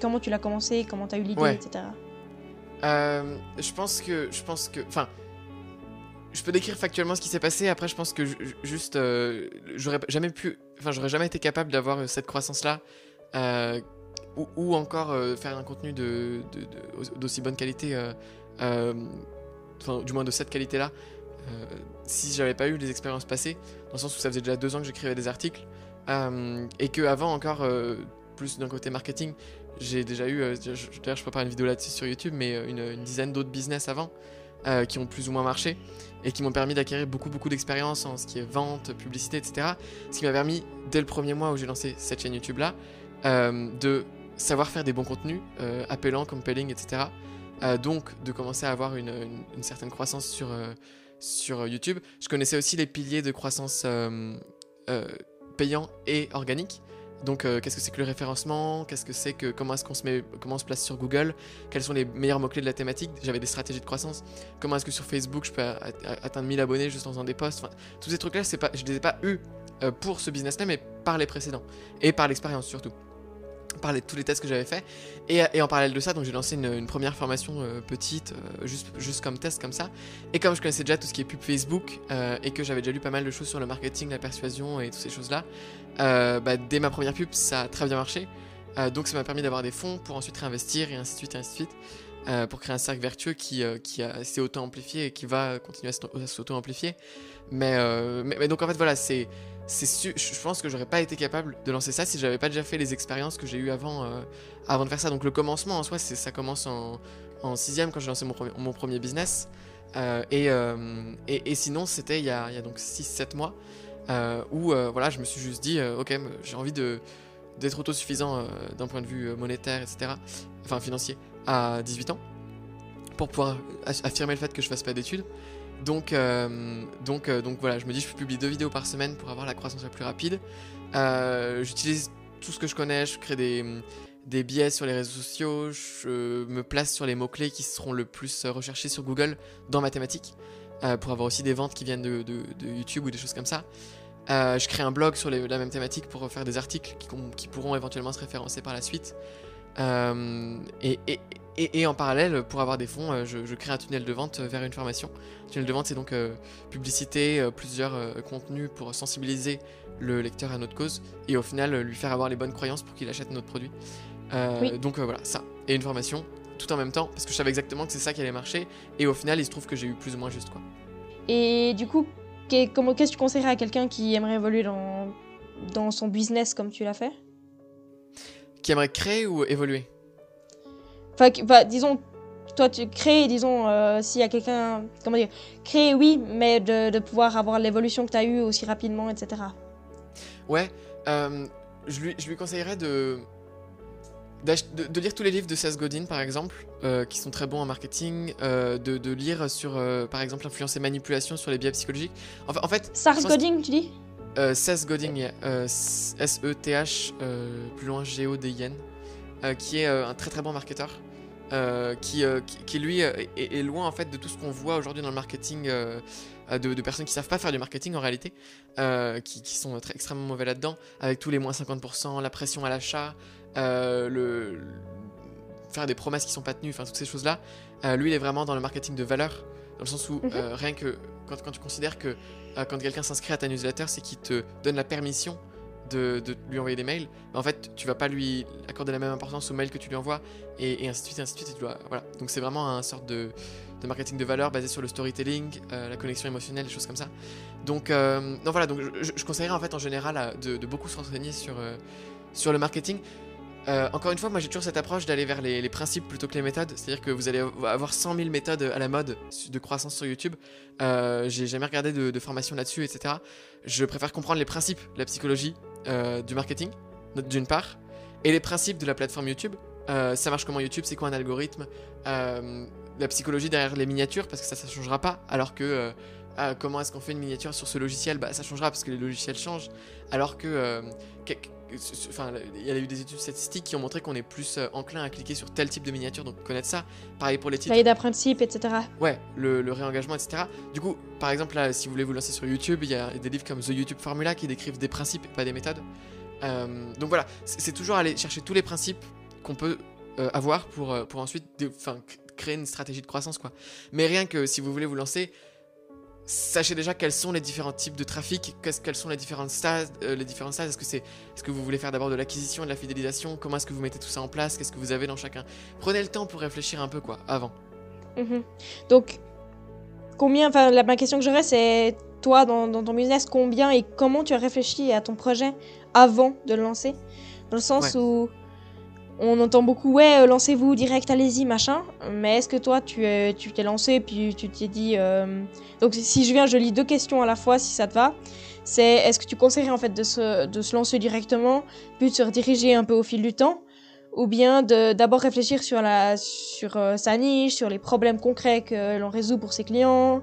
Comment tu l'as commencé, comment tu as eu l'idée, Ouais. etc. Euh, je pense que. Je pense que. Enfin. Je peux décrire factuellement ce qui s'est passé. Après, je pense que ju- ju- juste. euh, j'aurais jamais pu. Enfin, j'aurais jamais été capable d'avoir cette croissance-là. ou, ou encore faire un contenu de, de- de- d'aussi bonne qualité. Euh, du moins de cette qualité-là. euh, si j'avais pas eu les expériences passées. Dans le sens où ça faisait déjà deux ans que j'écrivais des articles. euh, et que avant encore. plus d'un côté marketing, j'ai déjà eu, d'ailleurs je prépare une vidéo là-dessus sur YouTube, mais une, dizaine d'autres business avant qui ont plus ou moins marché et qui m'ont permis d'acquérir beaucoup beaucoup d'expérience en ce qui est vente, publicité, etc. Ce qui m'a permis, dès le premier mois où j'ai lancé cette chaîne YouTube là, euh, de savoir faire des bons contenus, euh, appelants, compelling, etc. Euh, donc de commencer à avoir une, certaine croissance sur, euh, sur YouTube. Je connaissais aussi les piliers de croissance euh, payant et organique. Donc, qu'est-ce que c'est que le référencement? Qu'est-ce que c'est que comment est-ce qu'on se met, on se place sur Google? Quels sont les meilleurs mots clés de la thématique? J'avais des stratégies de croissance. Comment est-ce que sur Facebook je peux atteindre 1000 abonnés juste en faisant des posts? Tous ces trucs-là, c'est pas, je les ai pas eu pour ce business-là, mais par les précédents et par l'expérience surtout, par les- tous les tests que j'avais fait. Et, en parallèle de ça, donc j'ai lancé une, première formation euh, petite, euh, juste, juste comme test comme ça. Et comme je connaissais déjà tout ce qui est pub Facebook euh, et que j'avais déjà lu pas mal de choses sur le marketing, la persuasion et toutes ces choses-là, bah, dès ma première pub, ça a très bien marché. Donc ça m'a permis d'avoir des fonds pour ensuite réinvestir et ainsi de suite et ainsi de suite. pour créer un cercle vertueux qui, qui s'est auto-amplifié et qui va continuer à s'auto- à s'auto-amplifier. Mais, mais, mais donc en fait voilà, c'est, c'est je pense que j'aurais pas été capable de lancer ça si j'avais pas déjà fait les expériences que j'ai eues avant, euh, avant de faire ça. Donc le commencement en soi, ça commence en, en sixième quand j'ai lancé mon premier, mon premier business. Euh, et, euh, et, et sinon, c'était il y a, il y a donc 6-7 mois où voilà, je me suis juste dit, ok, j'ai envie de, d'être autosuffisant d'un point de vue monétaire, etc., enfin financier, à 18 ans, pour pouvoir aff- affirmer le fait que je fasse pas d'études. Donc, euh, donc, euh, donc voilà, je me dis, je publie deux vidéos par semaine pour avoir la croissance la plus rapide. Euh, J'utilise tout ce que je connais, je crée des, des billets sur les réseaux sociaux, je me place sur les mots-clés qui seront le plus recherchés sur Google dans ma thématique, pour avoir aussi des ventes qui viennent de, de- YouTube ou des choses comme ça. Je crée un blog sur la même thématique pour faire des articles qui, pourront éventuellement se référencer par la suite. Et- et- et en parallèle, pour avoir des fonds, euh, je, je crée un tunnel de vente vers une formation. tunnel de vente, c'est donc euh, publicité, euh, plusieurs euh, contenus pour sensibiliser le lecteur à notre cause et au final euh, lui faire avoir les bonnes croyances pour qu'il achète notre produit. Euh, Oui. Donc euh, voilà, ça. Et une formation, tout en même temps, parce que je savais exactement que c'est ça qui allait marcher. Et au final, il se trouve que j'ai eu plus ou moins juste quoi. Et du coup, qu'est-ce que tu conseillerais à quelqu'un qui aimerait évoluer dans, dans son business comme tu l'as fait? Qui aimerait créer ou évoluer? Enfin, enfin, disons, toi tu crées, disons, euh, s'il y a quelqu'un, comment dire, créer oui, mais de, de pouvoir avoir l'évolution que tu as eue aussi rapidement, etc. Ouais, euh, je, lui, je lui conseillerais de, de, de lire tous les livres de Seth Godin, par exemple, euh, qui sont très bons en marketing, euh, de, de lire sur, euh, par exemple, l'influence et manipulation sur les biais psychologiques. En, fa- en fait, Sars Godin, tu dis? Seth Godin, S-E-T-H, euh, plus loin G-O-D-I-N, qui est un très très bon marketeur, euh, qui, euh, qui, qui, lui euh, est, est loin en fait de tout ce qu'on voit aujourd'hui dans le marketing, euh, de, de personnes qui savent pas faire du marketing en réalité, qui, qui sont très extrêmement mauvais là-dedans, avec tous les moins 50%, la pression à l'achat, le, le- faire des promesses qui sont pas tenues, enfin toutes ces choses-là. Lui, il est vraiment dans le marketing de valeur, dans le sens où Mhm. rien que quand, quand tu considères que quand quelqu'un s'inscrit à ta newsletter, c'est qu'il te donne la permission de, lui envoyer des mails, bah, en fait, tu vas pas lui accorder la même importance aux mails que tu lui envoies, et, ainsi de suite, ainsi de suite. Et tu voilà. Donc c'est vraiment un sorte de, marketing de valeur basé sur le storytelling, euh, la connexion émotionnelle, des choses comme ça. Donc, euh, non, voilà, donc je, conseillerais en fait en général de, beaucoup se renseigner sur, euh, sur le marketing. Encore une fois, moi j'ai toujours cette approche d'aller vers les, principes plutôt que les méthodes. C'est-à-dire que vous allez avoir 100 000 méthodes à la mode de croissance sur YouTube. J'ai jamais regardé de, formation là-dessus, etc. Je préfère comprendre les principes la psychologie euh, du marketing, d'une part, et les principes de la plateforme YouTube. Euh, ça marche comment YouTube, c'est quoi un algorithme, euh, la psychologie derrière les miniatures, parce que ça, ça changera pas. Alors que ah, comment est-ce qu'on fait une miniature sur ce logiciel, bah ça changera parce que les logiciels changent. Alors que- Enfin, il y a eu des études statistiques qui ont montré qu'on est plus euh, enclin à cliquer sur tel type de miniature, donc connaître ça. Pareil pour les titres. Cahier principe, etc. Ouais, le, le réengagement, etc. Du coup, par exemple, là, si vous voulez vous lancer sur YouTube, il y a des livres comme The YouTube Formula qui décrivent des principes et pas des méthodes. Euh, donc voilà, c'est toujours aller chercher tous les principes qu'on peut euh, avoir pour, pour ensuite créer une stratégie de croissance, quoi. Mais rien que si vous voulez vous lancer, sachez déjà quels sont les différents types de trafic, qu'est-ce- quels sont les différentes stades, euh, les différents stades. Est-ce que c'est, est-ce que vous voulez faire d'abord de l'acquisition, de la fidélisation? Comment est-ce que vous mettez tout ça en place? Qu'est-ce que vous avez dans chacun? Prenez le temps pour réfléchir un peu, quoi, avant. Mhm. Donc, combien, enfin, la, ma question que j'aurais, c'est toi, dans, dans ton business, combien et comment tu as réfléchi à ton projet avant de le lancer? Dans le sens où on entend beaucoup, ouais, euh, lancez-vous direct, allez-y, machin. Mais est-ce que toi, tu es- tu t'es lancé, puis tu t'es dit. euh, Donc, si je viens, je lis deux questions à la fois, si ça te va. C'est est-ce que tu conseillerais en fait de se, de se lancer directement, puis de se rediriger un peu au fil du temps? Ou bien de d'abord réfléchir sur la sur euh, sa niche, sur les problèmes concrets que l'on résout pour ses clients,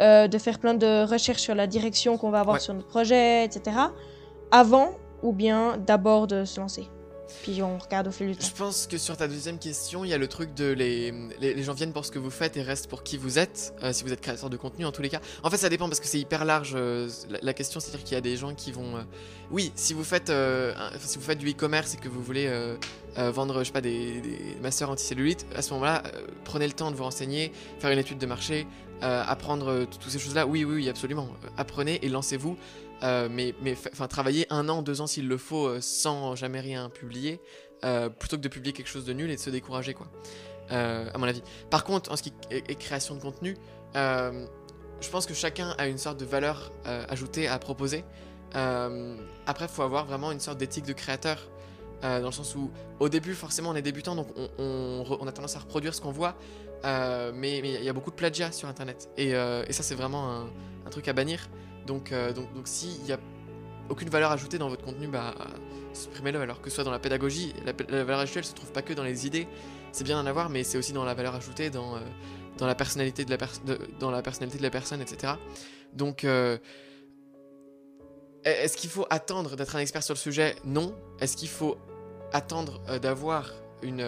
euh, de faire plein de recherches sur la direction qu'on va avoir Ouais. sur notre projet, etc. Avant ou bien d'abord de se lancer? Puis on regarde au fil du temps. Je pense que sur ta deuxième question, il y a le truc de les, les, les gens viennent pour ce que vous faites et restent pour qui vous êtes, euh, si vous êtes créateur de contenu en tous les cas. En fait, ça dépend parce que c'est hyper large euh, la, la question, c'est-à-dire qu'il y a des gens qui vont. euh, Oui, si vous faites, si vous faites du e-commerce et que vous voulez vendre, je sais pas, des, des masseurs anticellulite, à ce moment-là, prenez le temps de vous renseigner, faire une étude de marché, apprendre toutes ces choses-là. Oui, oui, oui, absolument. Apprenez et lancez-vous. Euh, mais enfin travailler un an, deux ans s'il le faut euh, sans jamais rien publier, euh, plutôt que de publier quelque chose de nul et de se décourager quoi. À mon avis. Par contre, en ce qui est, création de contenu, je pense que chacun a une sorte de valeur ajoutée à proposer. Après, il faut avoir vraiment une sorte d'éthique de créateur. dans le sens où, au début, forcément, on est débutant, donc on, a tendance à reproduire ce qu'on voit. mais il y a beaucoup de plagiat sur Internet. Et, ça, c'est vraiment un truc à bannir. Donc, euh, donc, donc s'il n'y a aucune valeur ajoutée dans votre contenu, bah, supprimez-le. Alors que ce soit dans la pédagogie, la, valeur ajoutée, elle se trouve pas que dans les idées. C'est bien d'en avoir, mais c'est aussi dans la valeur ajoutée, dans, euh, dans, la, personnalité de la dans la personnalité de la personne, etc. Donc, euh, est-ce qu'il faut attendre d'être un expert sur le sujet? Non. Est-ce qu'il faut attendre d'avoir une,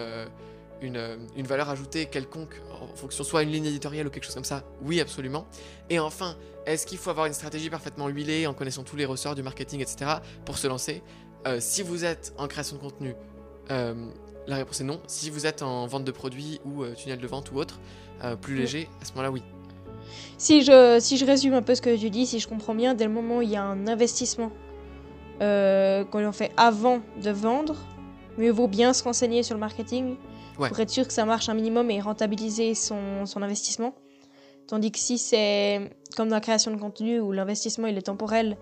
une, une valeur ajoutée quelconque en fonction soit une ligne éditoriale ou quelque chose comme ça? Oui, absolument. Et enfin, est-ce qu'il faut avoir une stratégie parfaitement huilée en connaissant tous les ressorts du marketing, etc. pour se lancer Euh, Si vous êtes en création de contenu, euh, la réponse est non. Si vous êtes en vente de produits ou euh, tunnel de vente ou autre, plus léger, à ce moment-là, oui. Si je, si je résume un peu ce que tu dis, si je comprends bien, dès le moment où il y a un investissement qu'on en fait avant de vendre, mieux vaut bien se renseigner sur le marketing Ouais. pour être sûr que ça marche un minimum et rentabiliser son, son investissement. Tandis que si c'est comme dans la création de contenu où l'investissement il est temporel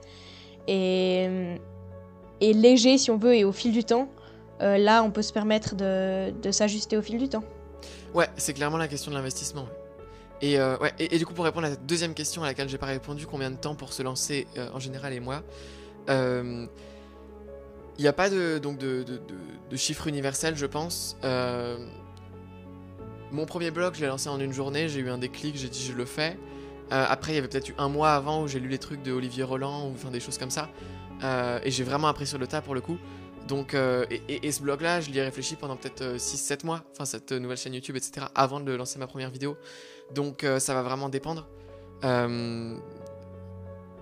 et, et léger si on veut et au fil du temps, euh, là on peut se permettre de, s'ajuster au fil du temps. Ouais, c'est clairement la question de l'investissement. Et, euh, ouais, du coup, pour répondre à cette deuxième question à laquelle j'ai pas répondu, combien de temps pour se lancer euh, en général et moi Il n'y a pas de, donc de, chiffre universel, je pense. Euh, mon premier blog, je l'ai lancé en une journée, j'ai eu un déclic, j'ai dit je le fais. Euh, après, il y avait peut-être eu un mois avant où j'ai lu les trucs de Olivier Roland ou enfin des choses comme ça. Euh, et j'ai vraiment appris le tas pour le coup. Donc, euh, et, ce blog-là, je l'y ai réfléchi pendant peut-être 6-7 mois, enfin cette nouvelle chaîne YouTube, etc., avant de lancer ma première vidéo. Donc, ça va vraiment dépendre.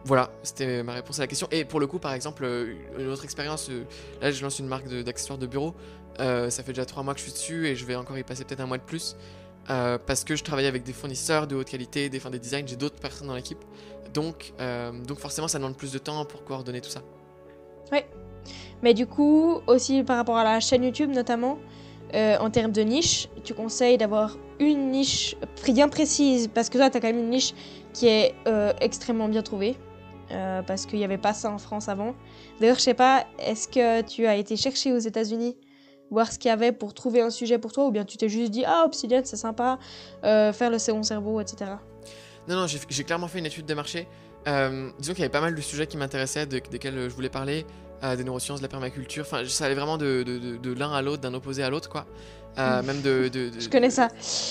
Voilà, c'était ma réponse à la question. Et pour le coup, par exemple, une autre expérience, là, je lance une marque d'accessoires de, bureau. Euh, ça fait déjà 3 mois que je suis dessus et je vais encore y passer peut-être un mois de plus. euh, parce que je travaille avec des fournisseurs de haute qualité, des, enfin, des designs, j'ai d'autres personnes dans l'équipe. Donc, euh, donc forcément, ça demande plus de temps pour coordonner tout ça. Mais du coup, aussi par rapport à la chaîne YouTube notamment, en termes de niche, tu conseilles d'avoir une niche bien précise parce que toi, tu as quand même une niche qui est extrêmement bien trouvée. Parce qu'il n'y avait pas ça en France avant. D'ailleurs, je sais pas, est-ce que tu as été chercher aux États-Unis voir ce qu'il y avait pour trouver un sujet pour toi ou bien tu t'es juste dit ah Obsidian c'est sympa, faire le second cerveau, etc. Non, non, j'ai clairement fait une étude de marché. disons qu'il y avait pas mal de sujets qui m'intéressaient, desquels je voulais parler des neurosciences, de la permaculture. Enfin, ça allait vraiment de, de, de, l'un à l'autre, d'un opposé à l'autre, quoi. Euh, mm. même de, Je connais ça.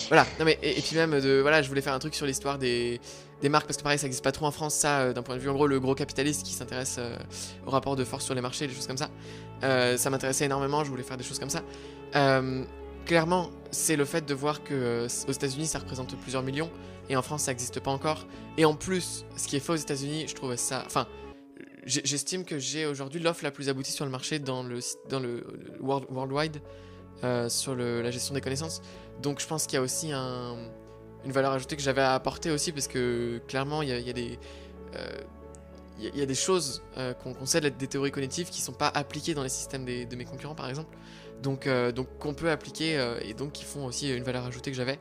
Voilà, non mais et, puis même de voilà, je voulais faire un truc sur l'histoire des, des marques parce que pareil, ça existe pas trop en France, ça, euh, d'un point de vue en gros le gros capitaliste qui s'intéresse euh, au rapport de force sur les marchés, des choses comme ça. ça m'intéressait énormément, je voulais faire des choses comme ça. clairement, c'est le fait de voir que aux États-Unis ça représente plusieurs millions et en France ça n'existe pas encore. Et en plus, ce qui est fait aux États-Unis, je trouvais ça, enfin J'estime que j'ai aujourd'hui l'offre la plus aboutie sur le marché dans le, dans le, world, worldwide euh, sur le, la gestion des connaissances. Donc je pense qu'il y a aussi un, une valeur ajoutée que j'avais à apporter aussi parce que clairement il y a, des... Euh, y, a des choses euh, qu'on être des théories cognitives qui sont pas appliquées dans les systèmes des, de mes concurrents par exemple. Donc, donc qu'on peut appliquer et donc qui font aussi une valeur ajoutée que j'avais.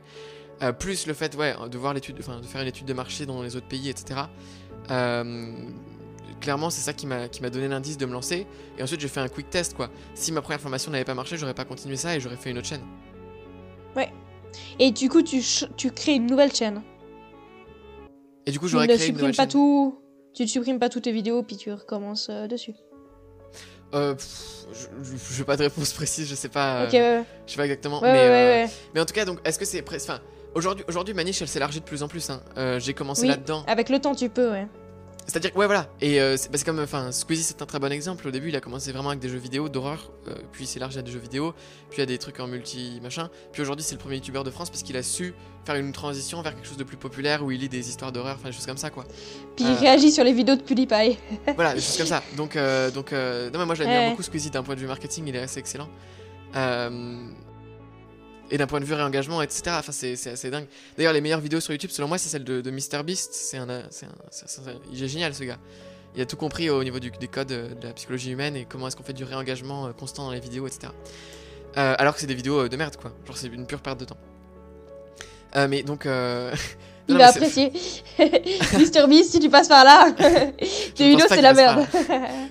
plus le fait ouais, de voir l'étude, de faire une étude de marché dans les autres pays, etc clairement, c'est ça qui m'a donné l'indice de me lancer. Et ensuite, j'ai fait un quick test, quoi. Si ma première formation n'avait pas marché, j'aurais pas continué ça et j'aurais fait une autre chaîne. Ouais. Et du coup, tu, tu crées une nouvelle chaîne. Et du coup, j'aurais créé une nouvelle pas chaîne. Tout... Tu ne supprimes pas toutes tes vidéos, puis tu recommences euh, dessus. Euh, je, n'ai pas de réponse précise, je sais pas. Ok, ouais. Je sais pas exactement. mais, euh, mais en tout cas, donc, est-ce que c'est. Enfin, aujourd'hui, aujourd'hui, ma niche, elle s'élargit de plus en plus. Hein. Euh, j'ai commencé là-dedans. Avec le temps, tu peux, ouais. C'est-à-dire, ouais, voilà. Et euh, bah, c'est comme, enfin, Squeezie, c'est un très bon exemple. Au début, il a commencé vraiment avec des jeux vidéo d'horreur, euh, puis il s'est élargi à des jeux vidéo, puis à des trucs en multi machin. Puis aujourd'hui, c'est le premier youtubeur de France parce qu'il a su faire une transition vers quelque chose de plus populaire où il lit des histoires d'horreur, enfin des choses comme ça, quoi. Puis il euh, réagit sur les vidéos de PewDiePie. voilà, des choses comme ça. Donc, donc, non, mais moi, j'admire beaucoup Squeezie d'un point de vue marketing, il est assez excellent. Et d'un point de vue réengagement, etc. Enfin, c'est assez dingue. D'ailleurs, les meilleures vidéos sur YouTube, selon moi, c'est celle de, de MrBeast. C'est un, il est génial, ce gars. Il a tout compris au niveau du, des codes de la psychologie humaine et comment est-ce qu'on fait du réengagement euh, constant dans les vidéos, etc. Euh, alors que c'est des vidéos euh, de merde, quoi. Genre, c'est une pure perte de temps. mais donc. il va apprécier. MrBeast, si tu passes par là, tes vidéos, c'est la merde.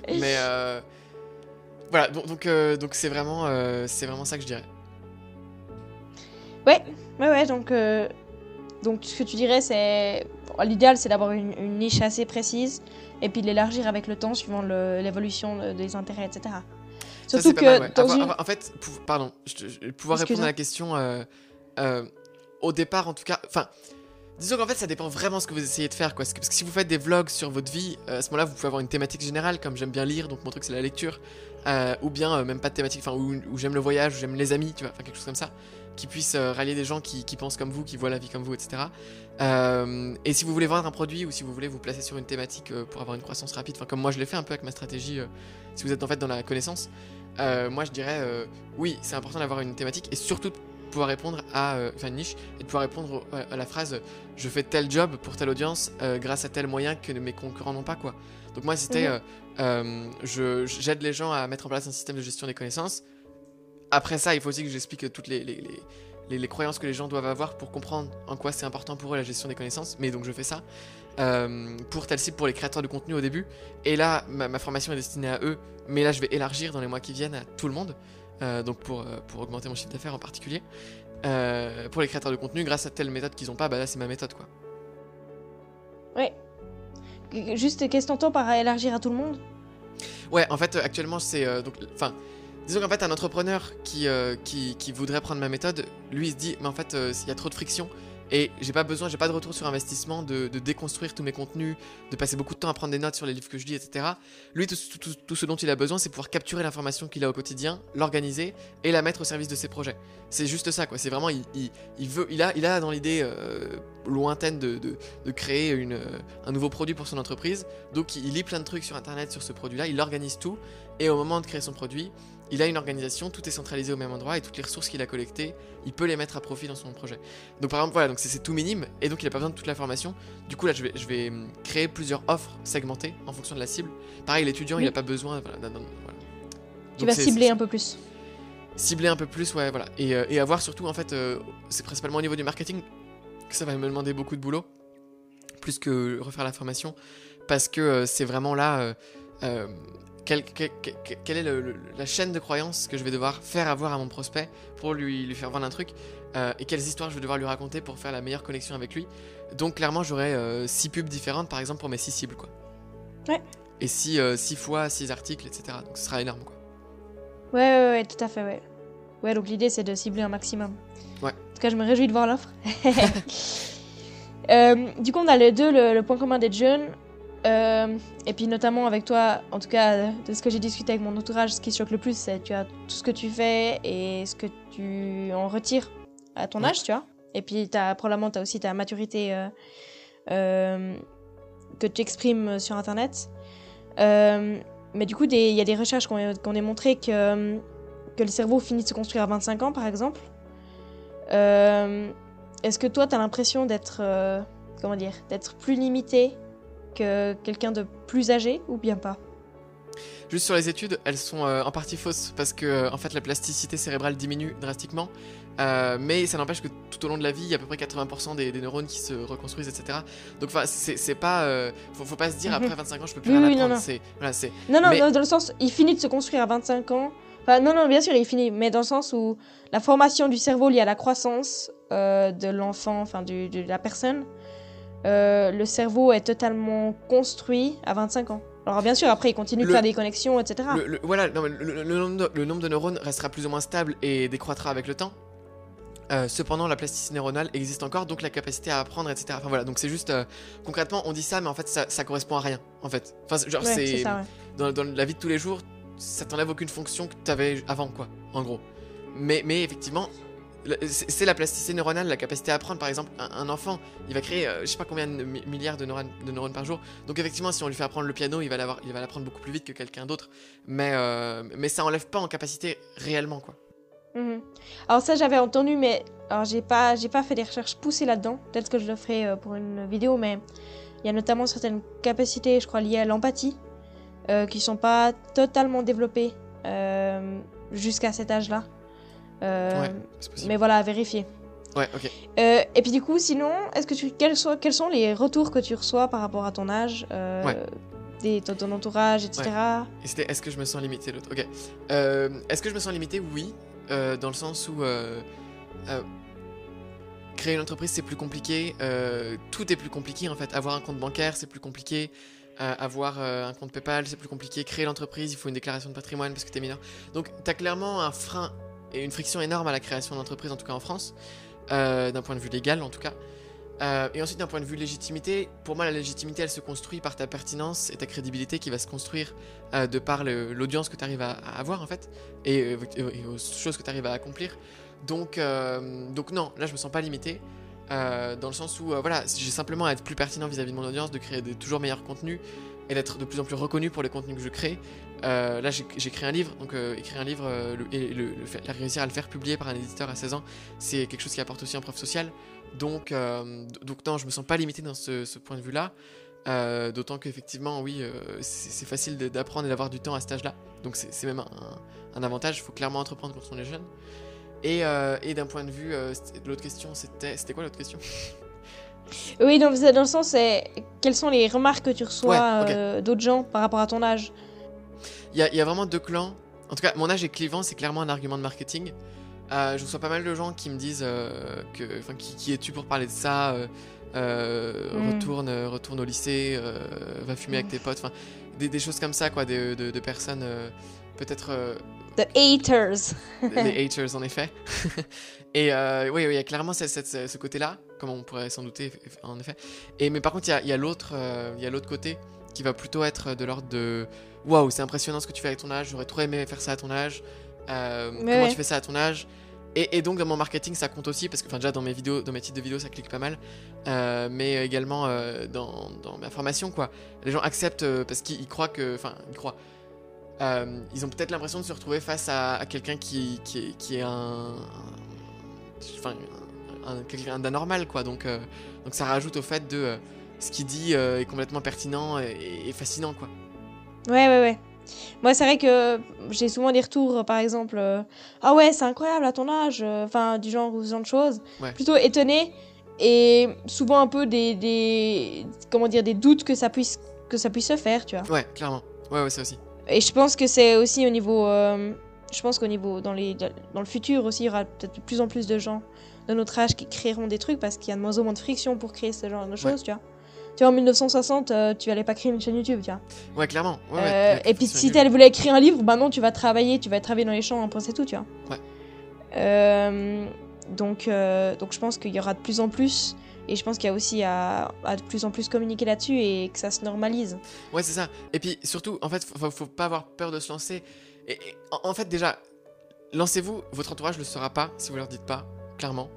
mais voilà, donc donc c'est vraiment c'est vraiment ça que je dirais. Ouais, ouais, ouais, donc, euh, donc ce que tu dirais, c'est. L'idéal, c'est d'avoir une, niche assez précise et puis de l'élargir avec le temps suivant l'évolution des intérêts, etc. Surtout que. En fait, pardon, je, pouvoir répondre à la question. Euh, euh, au départ, en tout cas. Enfin. Disons qu'en fait, ça dépend vraiment de ce que vous essayez de faire. Quoi. Parce que si vous faites des vlogs sur votre vie, à ce moment-là, vous pouvez avoir une thématique générale, comme j'aime bien lire, donc mon truc c'est la lecture. ou bien même pas de thématique, enfin, ou, j'aime le voyage, ou j'aime les amis, tu vois, enfin quelque chose comme ça qui puisse euh, rallier des gens qui, pensent comme vous, qui voient la vie comme vous, etc. Euh, et si vous voulez vendre un produit ou si vous voulez vous placer sur une thématique euh, pour avoir une croissance rapide, enfin comme moi je l'ai fait un peu avec ma stratégie, si vous êtes en fait dans la connaissance, moi je dirais oui, c'est important d'avoir une thématique et surtout de pouvoir répondre à enfin une niche et de pouvoir répondre à la phrase je fais tel job pour telle audience grâce à tel moyen que mes concurrents n'ont pas quoi. Donc moi c'était mhm. j'aide les gens à mettre en place un système de gestion des connaissances après ça, il faut aussi que j'explique toutes les, les, croyances que les gens doivent avoir pour comprendre en quoi c'est important pour eux la gestion des connaissances. Mais donc je fais ça euh, pour tel site pour les créateurs de contenu au début. Et là, ma, formation est destinée à eux. Mais là, je vais élargir dans les mois qui viennent à tout le monde. Euh, donc pour, euh, pour augmenter mon chiffre d'affaires en particulier. pour les créateurs de contenu, grâce à telle méthode qu'ils n'ont pas, bah là c'est ma méthode quoi. Ouais. Juste, qu'est-ce que t'entends par élargir à tout le monde? Ouais, en fait, actuellement, c'est. donc, enfin, Disons qu'en fait, un entrepreneur qui, euh, qui, qui, voudrait prendre ma méthode, lui, il se dit, mais en fait, euh, il y a trop de friction et j'ai pas besoin, j'ai pas de retour sur investissement de, déconstruire tous mes contenus, de passer beaucoup de temps à prendre des notes sur les livres que je lis, etc. Lui, tout, tout, tout ce dont il a besoin, c'est pouvoir capturer l'information qu'il a au quotidien, l'organiser et la mettre au service de ses projets. C'est juste ça, quoi. C'est vraiment, il, il, il, veut, il a, il a dans l'idée euh, lointaine de, de, de créer une, un nouveau produit pour son entreprise. Donc, il lit plein de trucs sur internet sur ce produit-là, il organise tout et au moment de créer son produit, il a une organisation, tout est centralisé au même endroit et toutes les ressources qu'il a collectées, il peut les mettre à profit dans son projet. Donc par exemple, voilà, donc c'est tout minime et donc il n'a pas besoin de toute l'information. Du coup là, je vais, je vais hum, créer plusieurs offres segmentées en fonction de la cible. Pareil, l'étudiant, il n'a pas besoin. Voilà, Tu vas cibler un peu plus. Cibler un peu plus, ouais, voilà. Et, et avoir surtout, en fait, c'est principalement au niveau du marketing que ça va me demander beaucoup de boulot, plus que refaire la formation, parce que c'est vraiment là quelle, est la chaîne de croyances que je vais devoir faire avoir à mon prospect pour lui, lui faire vendre un truc euh, et quelles histoires je vais devoir lui raconter pour faire la meilleure connexion avec lui. Donc clairement j'aurai 6 euh, pubs différentes par exemple pour mes 6 cibles quoi. Ouais. Et 6 euh, fois 6 articles etc. Donc ce sera énorme quoi. Ouais ouais ouais tout à fait ouais. Ouais donc l'idée c'est de cibler un maximum. Ouais. En tout cas je me réjouis de voir l'offre. du coup on a les deux le point commun des jeunes. Euh, et puis notamment avec toi, en tout cas de ce que j'ai discuté avec mon entourage, ce qui choque le plus, c'est tu as tout ce que tu fais et ce que tu en retires à ton âge, tu vois. Et puis as, probablement tu as aussi ta maturité euh, euh, que tu exprimes sur Internet. mais du coup, il y a des recherches qui ont, démontré que, que le cerveau finit de se construire à 25 ans, par exemple. Est-ce que toi, tu as l'impression d'être comment dire, d'être plus limité quelqu'un de plus âgé ou bien pas? Juste sur les études, elles sont euh, en partie fausses parce que euh, en fait la plasticité cérébrale diminue drastiquement, euh, mais ça n'empêche que tout au long de la vie, il y a à peu près 80% des, neurones qui se reconstruisent, etc. Donc c'est pas, faut, pas se dire après 25 mhm. ans je peux plus rien apprendre. Non non, non, dans le sens, il finit de se construire à 25 ans. Enfin, non, non, bien sûr, il finit, mais dans le sens où la formation du cerveau liée à la croissance de l'enfant, enfin de la personne, euh, le cerveau est totalement construit à 25 ans. Alors bien sûr, après, il continue de faire des connexions, etc. voilà, le, nombre de, neurones restera plus ou moins stable et décroîtra avec le temps. Euh, cependant, la plasticité neuronale existe encore, donc la capacité à apprendre, etc. Enfin voilà, donc c'est juste euh, concrètement, on dit ça, mais en fait, ça, correspond à rien, en fait. Enfin, genre, c'est dans, la vie de tous les jours, ça t'enlève aucune fonction que tu avais avant, quoi, en gros. Mais, mais effectivement, c'est la plasticité neuronale, la capacité à apprendre. Par exemple, un, enfant, il va créer, euh, je sais pas combien de milliards de neurones, de neurones, par jour. Donc effectivement, si on lui fait apprendre le piano, il va l'apprendre beaucoup plus vite que quelqu'un d'autre. Mais, euh, mais ça enlève pas en capacité réellement, quoi. Mhm. Alors ça, j'avais entendu, mais alors j'ai pas, j'ai pas fait des recherches poussées là-dedans. Peut-être que je le ferai euh, pour une vidéo, mais il y a notamment certaines capacités, je crois, liées à l'empathie, qui sont pas totalement développées jusqu'à cet âge-là. Euh, mais voilà, à vérifier. Ouais, ok. Euh, et puis du coup, sinon, est-ce que tu quels sont, quels sont les retours que tu reçois par rapport à ton âge, euh, des, ton, entourage, etc. Et est-ce que je me sens limité l'autre? Ok. est-ce que je me sens limité? Oui, dans le sens où créer une entreprise c'est plus compliqué. tout est plus compliqué en fait. Avoir un compte bancaire c'est plus compliqué. avoir un compte PayPal c'est plus compliqué. Créer l'entreprise il faut une déclaration de patrimoine parce que tu es mineur. Donc tu as clairement un frein et une friction énorme à la création d'entreprises, en tout cas en France, euh, d'un point de vue légal en tout cas. Euh, et ensuite, d'un point de vue légitimité, pour moi, la légitimité, elle se construit par ta pertinence et ta crédibilité qui va se construire euh, de par l'audience que tu arrives à, avoir, en fait, et, aux choses que tu arrives à accomplir. Donc, donc, non, là, je me sens pas limité. dans le sens où, voilà, j'ai simplement à être plus pertinent vis-à-vis de mon audience, de créer de toujours meilleurs contenus et d'être de plus en plus reconnu pour les contenus que je crée. Euh, là, j'ai créé un livre, donc euh, écrire un livre euh, et réussir à le faire publier par un éditeur à 16 ans, c'est quelque chose qui apporte aussi un preuve sociale. Donc, donc non, je me sens pas limité dans ce, point de vue-là. D'autant qu'effectivement, oui, c'est facile d'apprendre et d'avoir du temps à cet âge-là. Donc c'est même un, avantage. Il faut clairement entreprendre quand on est jeune. Et, et d'un point de vue, l'autre question, c'était quoi l'autre question? Oui, donc dans le sens, c'est quelles sont les remarques que tu reçois d'autres gens par rapport à ton âge? Il y, a vraiment deux clans. En tout cas, mon âge est clivant, c'est clairement un argument de marketing. Euh, je reçois pas mal de gens qui me disent euh, que, enfin, qui, qui es-tu pour parler de ça euh, mm. Retourne, retourne au lycée, va fumer avec tes potes. Enfin, des, choses comme ça, quoi, de, de, personnes peut-être. The haters. les haters, en effet. Et oui, il y a clairement ce côté-là, comme on pourrait s'en douter, en effet. Et mais par contre, il y a, l'autre, il y a l'autre côté qui va plutôt être de l'ordre de waouh, c'est impressionnant ce que tu fais avec ton âge, j'aurais trop aimé faire ça à ton âge. Euh, comment tu fais ça à ton âge et, donc dans mon marketing ça compte aussi parce que enfin déjà dans mes vidéos, dans mes titres de vidéos ça clique pas mal, euh, mais également euh, dans, ma formation quoi. Les gens acceptent parce qu'ils croient que, enfin ils croient, ils ont peut-être l'impression de se retrouver face à, quelqu'un qui, qui, est, un, enfin quelqu'un d'anormal quoi. Donc donc ça rajoute au fait de ce qu'il dit est complètement pertinent et fascinant quoi. Ouais, ouais, ouais. Moi, c'est vrai que j'ai souvent des retours, par exemple, euh, ah ouais, c'est incroyable à ton âge, euh, enfin, du genre ou ce genre de choses. Ouais. Plutôt étonné et souvent un peu des, des, comment dire, des doutes que ça puisse, que ça puisse se faire, tu vois. Ouais, clairement. Ouais, ouais, ça aussi. Et je pense que c'est aussi au niveau, euh, je pense qu'au niveau, dans, les, dans le futur aussi, il y aura peut-être de plus en plus de gens de notre âge qui créeront des trucs parce qu'il y a de moins en moins de friction pour créer ce genre de choses, tu vois. Tu vois, en 1960, euh, tu allais pas créer une chaîne YouTube, tu vois. Ouais, clairement. Ouais, Euh, ouais, et puis si tu voulais écrire un livre, bah non, tu vas travailler, tu vas travailler dans les champs, après c'est tout, tu vois. Ouais. Euh, donc, euh, donc je pense qu'il y aura de plus en plus, et je pense qu'il y a aussi à, à de plus en plus communiquer là-dessus et que ça se normalise. Ouais, c'est ça. Et puis surtout, en fait, faut, faut pas avoir peur de se lancer. Et, et en, en fait, déjà, lancez-vous. Votre entourage le saura pas si vous leur dites pas, clairement.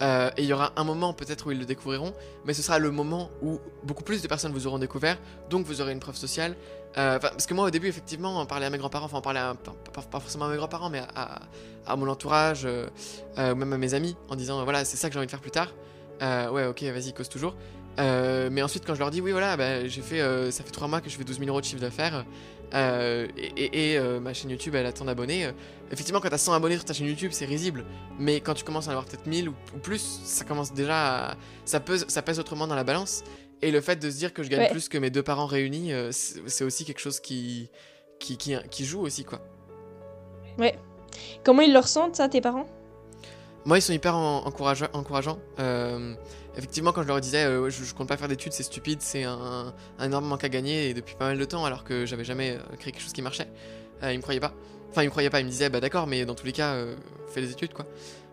Euh, et il y aura un moment peut-être où ils le découvriront, mais ce sera le moment où beaucoup plus de personnes vous auront découvert, donc vous aurez une preuve sociale. Euh, parce que moi au début effectivement, on parlait à mes grands-parents, enfin on parlait pas, forcément à mes grands-parents, mais à, à mon entourage, euh, euh, même à mes amis, en disant voilà c'est ça que j'ai envie de faire plus tard. Ouais ok vas-y cause toujours. Mais ensuite quand je leur dis oui voilà bah, j'ai fait ça fait 3 mois que je fais 12 000 euros de chiffre d'affaires euh, et, et- et, euh, ma chaîne YouTube elle a tant d'abonnés. euh, effectivement quand t'as 100 abonnés sur ta chaîne YouTube c'est risible, mais quand tu commences à en avoir peut-être 1000 ou, ou plus, ça commence déjà à, ça pèse ça pèse autrement dans la balance. Et le fait de se dire que je gagne Ouais. plus que mes deux parents réunis, c'est aussi quelque chose qui qui, qui qui joue aussi quoi. Comment ils le ressentent, ça, tes parents? Moi, ils sont hyper en- encouragea- encourageants. Effectivement, quand je leur disais, euh, je, je compte pas faire d'études, c'est stupide, c'est un, un énorme manque à gagner et depuis pas mal de temps, alors que j'avais jamais euh, créé quelque chose qui marchait, euh, ils me croyaient pas. Enfin, ils me croyaient pas, ils me disaient, bah d'accord, mais dans tous les cas, euh, fais des études quoi.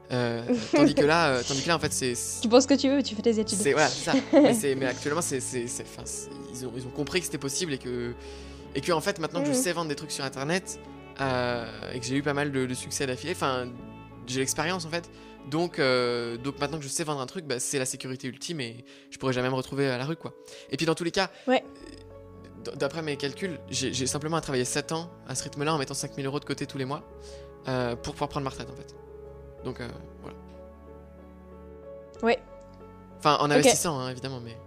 Tandis que là, tandis que là, en fait, c'est. Tu penses ce que tu veux, tu fais tes études. c'est voilà, c'est ça. mais, mais actuellement, c'est, ils ont, ils ont compris que c'était possible et que, et que en fait, maintenant que je Mhm. sais vendre des trucs sur Internet et que j'ai eu pas mal de, de succès d'affilée, enfin, j'ai l'expérience en fait. Donc, euh, donc maintenant que je sais vendre un truc, bah, c'est la sécurité ultime et je pourrais jamais me retrouver à la rue quoi. Et puis dans tous les cas, Ouais. d- d'après mes calculs, j'ai, simplement à travailler 7 ans à ce rythme-là en mettant 5000 euros de côté tous les mois euh, pour pouvoir prendre ma retraite en fait. Donc euh, voilà. Ouais. Enfin, en investissant hein, évidemment, mais.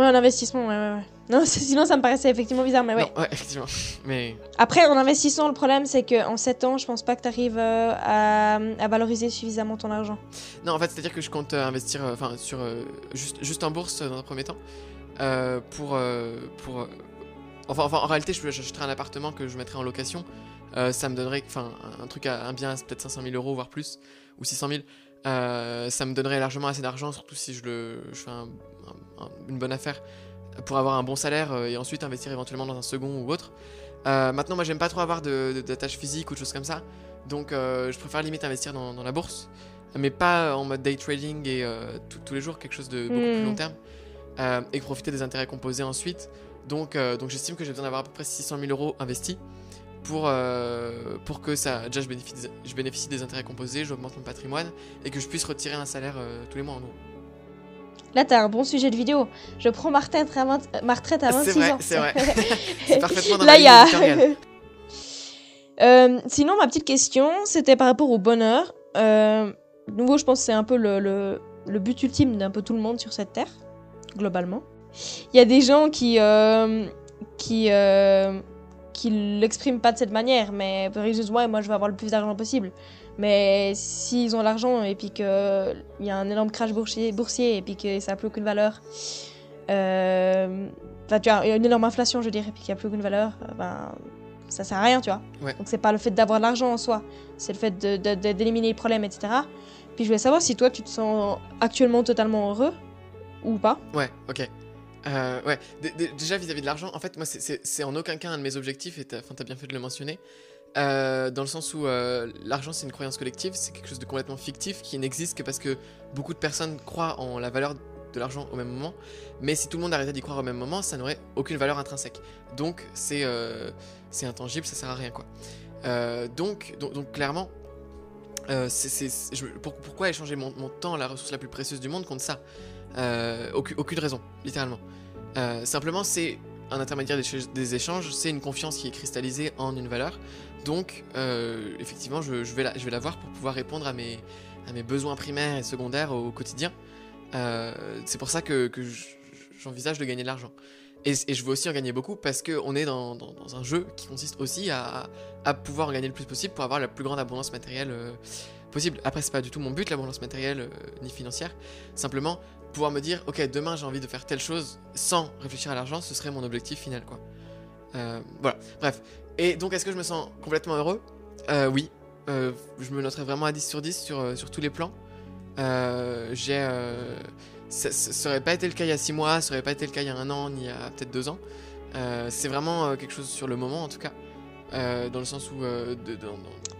Ouais, en investissement, ouais, ouais, ouais. Non, sinon ça me paraissait effectivement bizarre, mais ouais. Non, ouais, effectivement. Mais Après, en investissant, le problème, c'est qu'en 7 ans, je pense pas que tu arrives à, à valoriser suffisamment ton argent. non, en fait, c'est-à-dire que je compte euh, investir, euh, enfin, sur euh, juste, juste en bourse euh, dans un premier temps, euh, pour, euh, pour, euh, enfin, enfin, en réalité, je j'achèterai un appartement que je mettrai en location. Euh, ça me donnerait, enfin, un truc, à, un bien, à peut-être 500 000 euros, voire plus, ou 600 000. Euh, ça me donnerait largement assez d'argent, surtout si je le, je fais un- un- un- une bonne affaire pour avoir un bon salaire euh, et ensuite investir éventuellement dans un second ou autre. Euh, maintenant, moi, j'aime pas trop avoir de, de, d'attache physique ou de choses comme ça, donc je préfère limite investir dans, dans la bourse, mais pas en mode day trading et tout- tous les jours, quelque chose de beaucoup plus Hmm. long terme, et profiter des intérêts composés ensuite. Donc, donc j'estime que j'ai besoin d'avoir à peu près 600 000 euros investis pour, euh, pour que ça, déjà je bénéficie, des, je bénéficie des intérêts composés, j'augmente mon patrimoine et que je puisse retirer un salaire euh, tous les mois en gros. Là, t'as un bon sujet de vidéo. Je prends ma retraite à, 20 ma retraite à 26 C'est vrai, ans. c'est vrai. C'est parfaitement dans Là, la il y a. Euh, sinon, ma petite question, c'était par rapport au bonheur. De nouveau, je pense que c'est un peu le, le, le but ultime d'un peu tout le monde sur cette terre, globalement. Il y a des gens qui. qui. Euh, qui l'expriment pas de cette manière, mais ouais, moi je veux avoir le plus d'argent possible. Mais s'ils ont l'argent et puis qu'il y a un énorme crash boursier, boursier et puis que ça n'a plus aucune valeur, euh, enfin tu vois, une énorme inflation, je dirais, et puis qu'il n'y a plus aucune valeur, euh, ben ça sert à rien, tu vois. Ouais. Donc c'est pas le fait d'avoir de l'argent en soi, c'est le fait de- de- de- d'éliminer les problèmes, etc. Puis je voulais savoir si toi tu te sens actuellement totalement heureux ou pas. Ouais, ok. Euh, ouais, déjà vis-à-vis de l'argent, en fait, moi, c'est- en aucun cas un de mes objectifs, et t'as bien fait de le mentionner, euh, dans le sens où euh, l'argent, c'est une croyance collective, c'est quelque chose de complètement fictif qui n'existe que parce que beaucoup de personnes croient en la valeur de l'argent au même moment, mais si tout le monde arrêtait d'y croire au même moment, ça n'aurait aucune valeur intrinsèque. Donc, c'est intangible, ça sert à rien, quoi. Donc, donc, donc, clairement, pour- pourquoi échanger mon, mon temps, la ressource la plus précieuse du monde, contre ça? Euh, aucune, raison, littéralement. Euh, simplement, c'est un intermédiaire des, ch- des échanges, c'est une confiance qui est cristallisée en une valeur. Donc, euh, effectivement, je, vais la, je vais l'avoir pour pouvoir répondre à mes, à mes besoins primaires et secondaires au quotidien. C'est pour ça que, j'envisage de gagner de l'argent. Et, je veux aussi en gagner beaucoup parce qu'on est dans, dans- un jeu qui consiste aussi à, à pouvoir en gagner le plus possible pour avoir la plus grande abondance matérielle possible. Après, c'est pas du tout mon but, l'abondance matérielle ni financière. Simplement, pouvoir me dire, ok, demain j'ai envie de faire telle chose sans réfléchir à l'argent, ce serait mon objectif final, quoi. Euh, voilà, bref. Et donc, est-ce que je me sens complètement heureux? Euh, Oui. Euh, je me noterais vraiment à 10 sur 10 sur, sur tous les plans. J'ai. ça, ça, ça aurait pas été le cas il y a 6 mois, ça aurait pas été le cas il y a un an, ni il y a peut-être 2 ans. C'est vraiment quelque chose sur le moment en tout cas. Dans le sens où.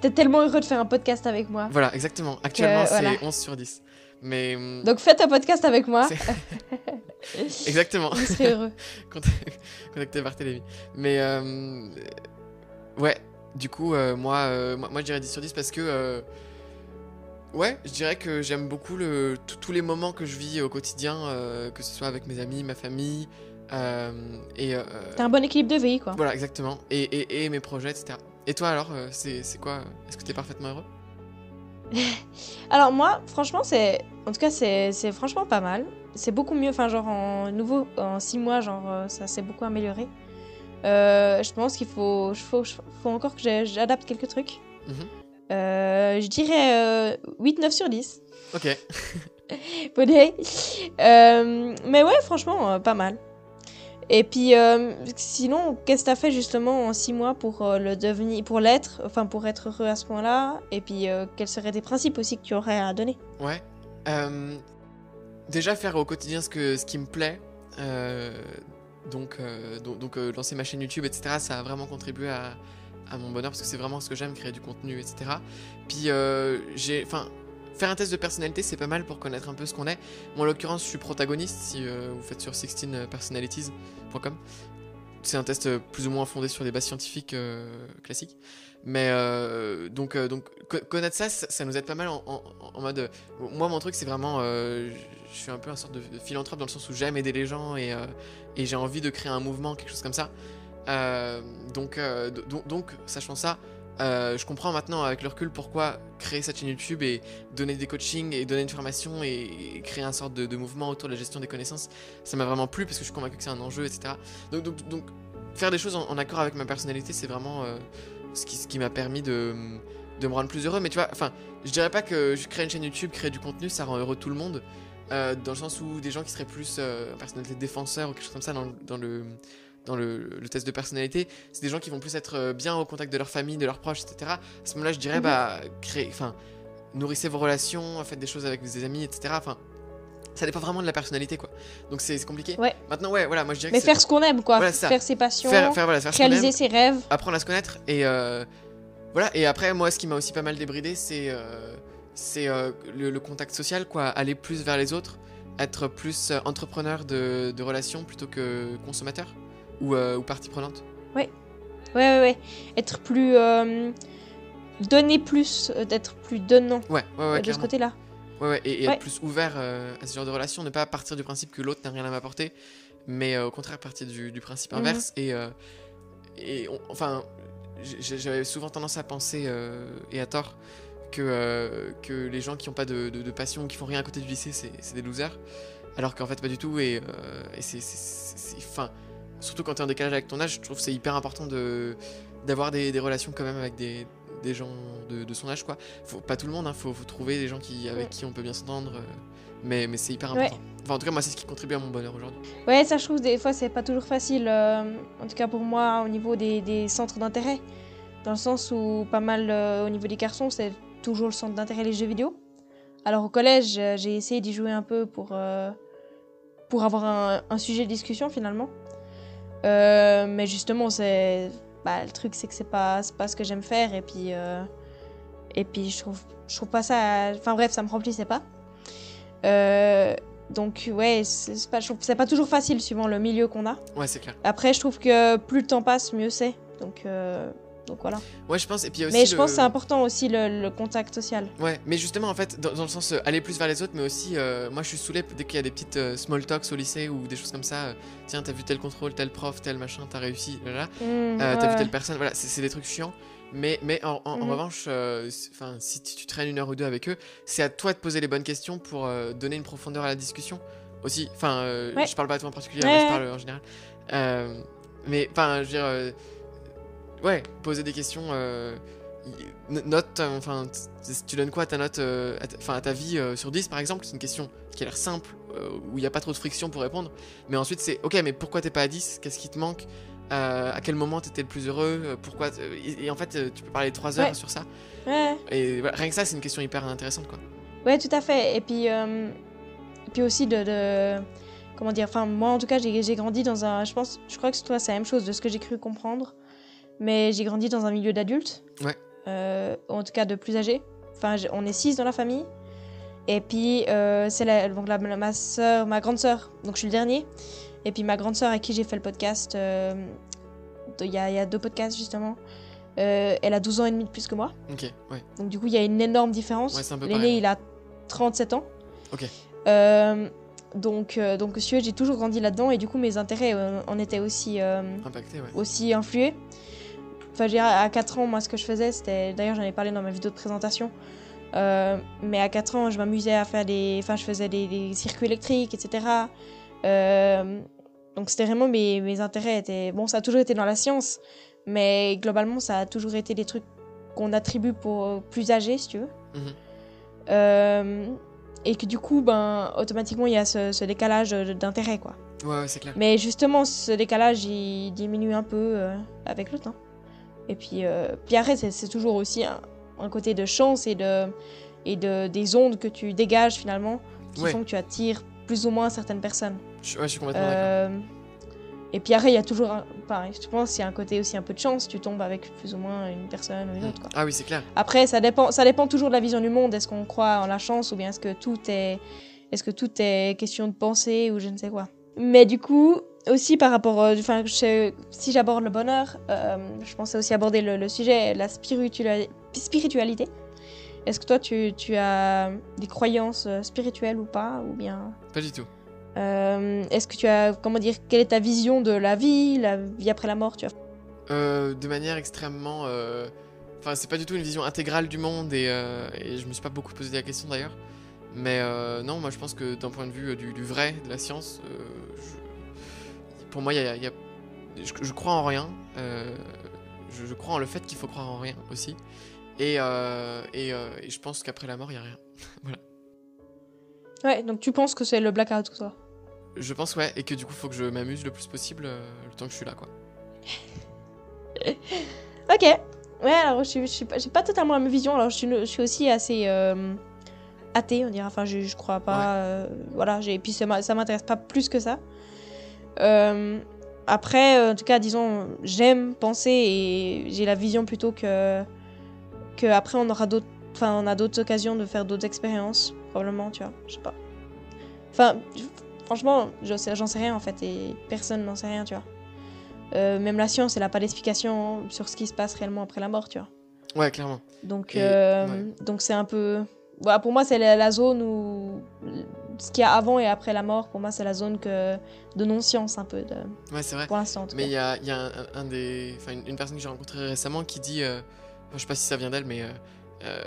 T'es tellement heureux de faire un podcast avec moi. Voilà, exactement. Actuellement, c'est voilà. 11 sur 10. Mais. hum, Donc faites un podcast avec moi. Exactement. Vous serez heureux. Contacté Barthélémy. Mais. euh, ouais, du coup, euh, moi, euh, moi, moi, je dirais 10 sur 10 parce que. Ouais, je dirais que j'aime beaucoup le, tous les moments que je vis au quotidien, que ce soit avec mes amis, ma famille, et T'as un bon équilibre de vie, quoi. voilà, exactement, et, et, et mes projets, etc. Et toi alors, c'est quoi Est-ce que t'es parfaitement heureux? Alors moi, franchement, c'est... En tout cas, c'est franchement pas mal. C'est beaucoup mieux, enfin, genre, en nouveau, en six mois, genre, euh, ça s'est beaucoup amélioré. Euh, je pense qu'il faut, faut, faut encore que j'adapte quelques trucs. Mhm. Euh, je dirais euh, 8-9 sur 10. Ok. Bonnet. Mais ouais, franchement, pas mal. Et puis, euh, sinon, qu'est-ce que t'as fait justement en six mois pour euh, le devenir, pour l'être, enfin pour être heureux à ce point-là? Et puis, euh, quels seraient tes principes aussi que tu aurais à donner? Ouais. Déjà faire au quotidien ce, que, ce qui me plaît. donc, donc, lancer ma chaîne YouTube, etc. Ça a vraiment contribué à, à mon bonheur parce que c'est vraiment ce que j'aime, créer du contenu, etc. Puis j'ai, enfin, faire un test de personnalité, c'est pas mal pour connaître un peu ce qu'on est. Moi, en l'occurrence, je suis protagoniste. Si euh, vous faites sur 16personalities.com, c'est un test euh, plus ou moins fondé sur des bases scientifiques euh, classiques. Mais euh, donc, euh, donc co- connaître ça, ça, nous aide pas mal en, en- mode. euh, moi, mon truc, c'est vraiment. euh, je suis un peu un sorte de, philanthrope dans le sens où j'aime aider les gens et, euh, j'ai envie de créer un mouvement, quelque chose comme ça. Euh, donc, euh, do- donc, donc, sachant ça, euh, je comprends maintenant avec le recul pourquoi créer cette chaîne YouTube et donner des coachings et donner une formation et, créer un sorte de, mouvement autour de la gestion des connaissances, ça m'a vraiment plu parce que je suis convaincu que c'est un enjeu, etc. Donc, faire des choses en, accord avec ma personnalité, c'est vraiment euh, ce qui, m'a permis de, me rendre plus heureux. Mais tu vois, enfin, je dirais pas que je crée une chaîne YouTube, créer du contenu, ça rend heureux tout le monde. euh, dans le sens où des gens qui seraient plus personnalité défenseur ou quelque chose comme ça dans le dans le, le test de personnalité, c'est des gens qui vont plus être euh, bien au contact de leur famille, de leurs proches, etc. À ce moment-là, je dirais, bah, créer, enfin, nourrissez vos relations, faites des choses avec vos amis, etc. Enfin, ça dépend vraiment de la personnalité, quoi. Donc c'est compliqué. Ouais. Maintenant, ouais, voilà, moi je dirais Mais que faire ce qu'on aime, quoi. Voilà, faire ses passions, faire, faire, voilà, faire réaliser aime, ses rêves. apprendre à se connaître et euh, voilà. Et après, moi, ce qui m'a aussi pas mal débridé, c'est euh, c'est euh, le, le contact social, quoi. Aller plus vers les autres, être plus entrepreneur de, de relations plutôt que consommateur ou, euh, ou partie prenante. Ouais, ouais, ouais. Être plus. euh, donner plus, euh, d'être plus donnant Ouais, ouais, euh, ouais, de ce côté-là. Ouais, ouais, et, et Ouais. être plus ouvert euh, à ce genre de relation, ne pas partir du principe que l'autre n'a rien à m'apporter, mais euh, au contraire partir du, du principe Mhm. inverse. Et, euh, et on- enfin, j'avais souvent tendance à penser, euh, et à tort, que, euh, que les gens qui n'ont pas de, de- de passion, qui font rien à côté du lycée, c'est des losers. Alors qu'en fait, pas du tout. Et, euh, et c'est- Enfin, surtout quand tu es en décalage avec ton âge, je trouve que c'est hyper important de d'avoir des, des relations quand même avec des, des gens de, de son âge, quoi. Faut, pas tout le monde, hein, faut, faut trouver des gens qui, avec Ouais. qui on peut bien s'entendre. euh, mais mais c'est hyper Ouais. important. Enfin, en tout cas, moi, c'est ce qui contribue à mon bonheur aujourd'hui. Ouais, ça, je trouve, des fois, c'est pas toujours facile. euh, en tout cas, pour moi, au niveau des, des centres d'intérêt. Dans le sens où, pas mal, euh, au niveau des garçons, c'est toujours le centre d'intérêt les jeux vidéo. Alors, au collège, j'ai essayé d'y jouer un peu pour, pour avoir un, un sujet de discussion, finalement. Euh, mais justement, c'est. Bah, le truc, c'est que c'est pas, pas ce que j'aime faire. Et puis. euh, et puis, je trouve, je trouve pas ça. Enfin, bref, ça me remplissait pas. Euh, donc, ouais, c'est pas, c'est pas toujours facile suivant le milieu qu'on a. Ouais, c'est clair. Après, je trouve que plus le temps passe, mieux c'est. Donc, donc voilà. Ouais, je pense. Et puis aussi Mais je le- pense que c'est important aussi le, le contact social. Ouais, mais justement, en fait, dans, dans le sens euh, aller plus vers les autres, mais aussi, euh, moi je suis saoulé dès qu'il y a des petites euh, small talks au lycée ou des choses comme ça. euh, Tiens, t'as vu tel contrôle, tel prof, tel machin, t'as réussi, là. Mmh, t'as ouais. vu telle personne, voilà, c'est des trucs chiants. Mais, mais en, en- en Mhm. revanche, enfin, si tu, tu traînes une heure ou deux avec eux, c'est à toi de poser les bonnes questions pour donner une profondeur à la discussion aussi. Enfin, Ouais. je parle pas à toi en particulier, Ouais, mais je parle en général. Mais, enfin, je veux dire, ouais, poser des questions. euh, note, enfin, tu donnes quoi à ta note, euh, à ta- enfin, à ta vie euh, sur 10 par exemple? C'est une question qui a l'air simple, où il n'y a pas trop de friction pour répondre. Mais ensuite, c'est ok, mais pourquoi t'es pas à 10 Qu'est-ce qui te manque? À quel moment t'étais le plus heureux? Pourquoi et, et en fait, tu peux parler 3 heures Ouais. sur ça. Ouais. Et voilà, rien que ça, c'est une question hyper intéressante, quoi. Ouais, tout à fait. Et puis, et puis aussi de, de- Comment dire Enfin, moi, en tout cas, j'ai j'ai grandi dans un... Je pense... Je crois que toi, c'est la même chose de ce que j'ai cru comprendre. Mais j'ai grandi dans un milieu d'adultes. Ouais. Euh, en tout cas, de plus âgés. Enfin, on est six dans la famille. Et puis, euh, c'est la, donc la, ma soeur, ma grande sœur. Donc, je suis le dernier. Et puis, ma grande sœur, à qui j'ai fait le podcast... euh, Il y, y a deux podcasts, justement. Elle a 12 ans et demi de plus que moi. Ok, ouais. Donc du coup, il y a une énorme différence. Ouais, c'est un peu L'aîné, il a 37 ans. Ok. Donc, euh, donc j'ai toujours grandi là-dedans et du coup, mes intérêts euh, en étaient aussi, euh, Impacté, ouais. aussi influés. Enfin, je dirais, à 4 ans, moi, ce que je faisais, c'était... D'ailleurs, j'en ai parlé dans ma vidéo de présentation. Euh, mais à 4 ans, je m'amusais à faire des... Enfin, je faisais des, des circuits électriques, etc. Euh, donc, c'était vraiment mes, mes intérêts. Étaient... Bon, ça a toujours été dans la science, mais globalement, ça a toujours été des trucs qu'on attribue pour plus âgés, si tu veux. Mhm. Euh, et que du coup, ben, automatiquement, il y a ce, ce décalage d'intérêt, quoi. Ouais, ouais, c'est clair. Mais justement, ce décalage, il diminue un peu euh, avec le temps. Et puis, euh, puis après, c'est toujours aussi un, un côté de chance et, de, et de, des ondes que tu dégages finalement qui Ouais. font que tu attires plus ou moins certaines personnes. Je, ouais, je suis complètement d'accord. Euh, et puis après, il y a toujours, un, pareil, je pense, il y a un côté aussi un peu de chance. Tu tombes avec plus ou moins une personne ou une autre. Quoi. Ah oui, c'est clair. Après, ça dépend, ça dépend toujours de la vision du monde. Est-ce qu'on croit en la chance ou bien est-ce que tout est, est-ce que tout est question de pensée ou je ne sais quoi. Mais du coup, aussi par rapport, euh, enfin, je- si j'aborde le bonheur, euh, je pensais aussi aborder le, le sujet, la spiritua- spiritualité. Est-ce que toi, tu, tu as des croyances euh, spirituelles ou pas, ou bien? Pas du tout. euh, Est-ce que tu as, comment dire, quelle est ta vision de la vie, la vie après la mort, tu Euh, de manière extrêmement. Enfin, c'est pas du tout une vision intégrale du monde et, et je me suis pas beaucoup posé la question d'ailleurs. Mais non, moi je pense que d'un point de vue du, du vrai, de la science, je- pour moi, il y a, il y a- je, je crois en rien. euh, je, je crois en le fait qu'il faut croire en rien aussi. Et, euh, et, euh, et je pense qu'après la mort, il y a rien. Ouais, donc tu penses que c'est le blackout, toi? Je pense, ouais, et que du coup, faut que je m'amuse le plus possible le temps que je suis là, quoi. Ok. Ouais, alors je suis pas, totalement la même vision. Alors je suis, je suis aussi assez athée, on dirait. Enfin, je, je crois pas. voilà, et puis ça m'intéresse pas plus que ça. Euh, après, en tout cas, disons, j'aime penser et j'ai la vision plutôt que. que après on aura d'autres. Enfin, on a d'autres occasions de faire d'autres expériences, probablement, tu vois. Je sais pas. Enfin, franchement, sais- j'en sais rien en fait, et personne n'en sait rien, tu vois. Euh, même la science, elle n'a pas d'explication sur ce qui se passe réellement après la mort, tu vois. Ouais, clairement. Donc, euh, ouais. donc c'est un peu. Voilà, pour moi, c'est la, la zone où. Ce qu'il y a avant et après la mort, pour moi, c'est la zone que... de non-science, un peu, de... Ouais, c'est vrai. pour l'instant. Mais il y a, il y a un, un des. Une, personne que j'ai rencontrée récemment qui dit. euh, je sais pas si ça vient d'elle, mais. euh, euh,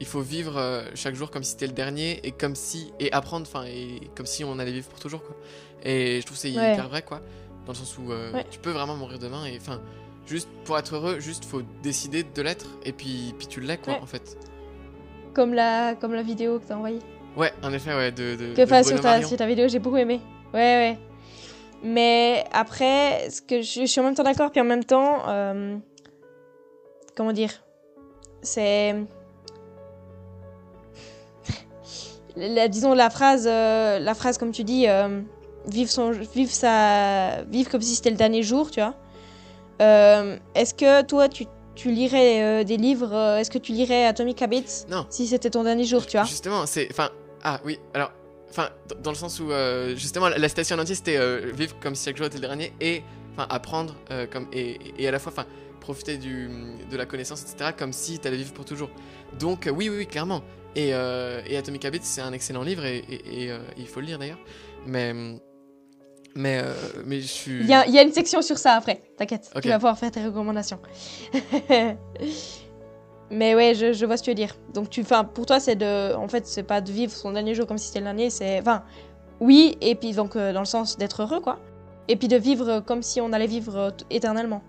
il faut vivre euh, chaque jour comme si c'était le dernier et comme si. Et apprendre, enfin, et comme si on allait vivre pour toujours, quoi. Et je trouve que c'est Ouais. hyper vrai, quoi. Dans le sens où Ouais. tu peux vraiment mourir demain et. Enfin, juste pour être heureux, juste faut décider de l'être et puis, puis tu l'es, quoi, en fait. Comme, la... Comme la vidéo que t'as envoyée. Ouais, en effet, ouais, de. de, Que, Bruno sur ta, sur ta vidéo, j'ai beaucoup aimé. Ouais, ouais. Mais après, ce que je, je suis en même temps d'accord, puis en même temps, euh, comment dire, c'est, la, disons la phrase, euh, la phrase comme tu dis, euh, vivre son, vivre sa, vivre comme si c'était le dernier jour, tu vois. Euh, Est-ce que toi, tu, tu lirais euh, des livres euh, Est-ce que tu lirais Atomic Habits Non. si c'était ton dernier jour, tu vois? Justement, c'est. Enfin, ah oui, alors. Enfin, dans le sens où, euh, justement, la la citation en entier, c'était euh, vivre comme si chaque jour était le dernier et, enfin, apprendre euh, comme. Et, et à la fois, enfin, profiter du, de la connaissance, etc., comme si t'allais vivre pour toujours. Donc, oui, oui, oui, clairement. Et, et Atomic Habits, c'est un excellent livre et, il faut le lire d'ailleurs. Mais. Mais, euh, mais je suis. Il y a, il y a une section sur ça après, t'inquiète. Ok. Tu vas pouvoir faire tes recommandations. Mais ouais, je, je vois ce que tu veux dire. Donc, tu, pour toi, c'est de. En fait, c'est pas de vivre son dernier jour comme si c'était le dernier, c'est. Enfin, oui, et puis donc, euh, dans le sens d'être heureux, quoi. et puis de vivre comme si on allait vivre euh, éternellement.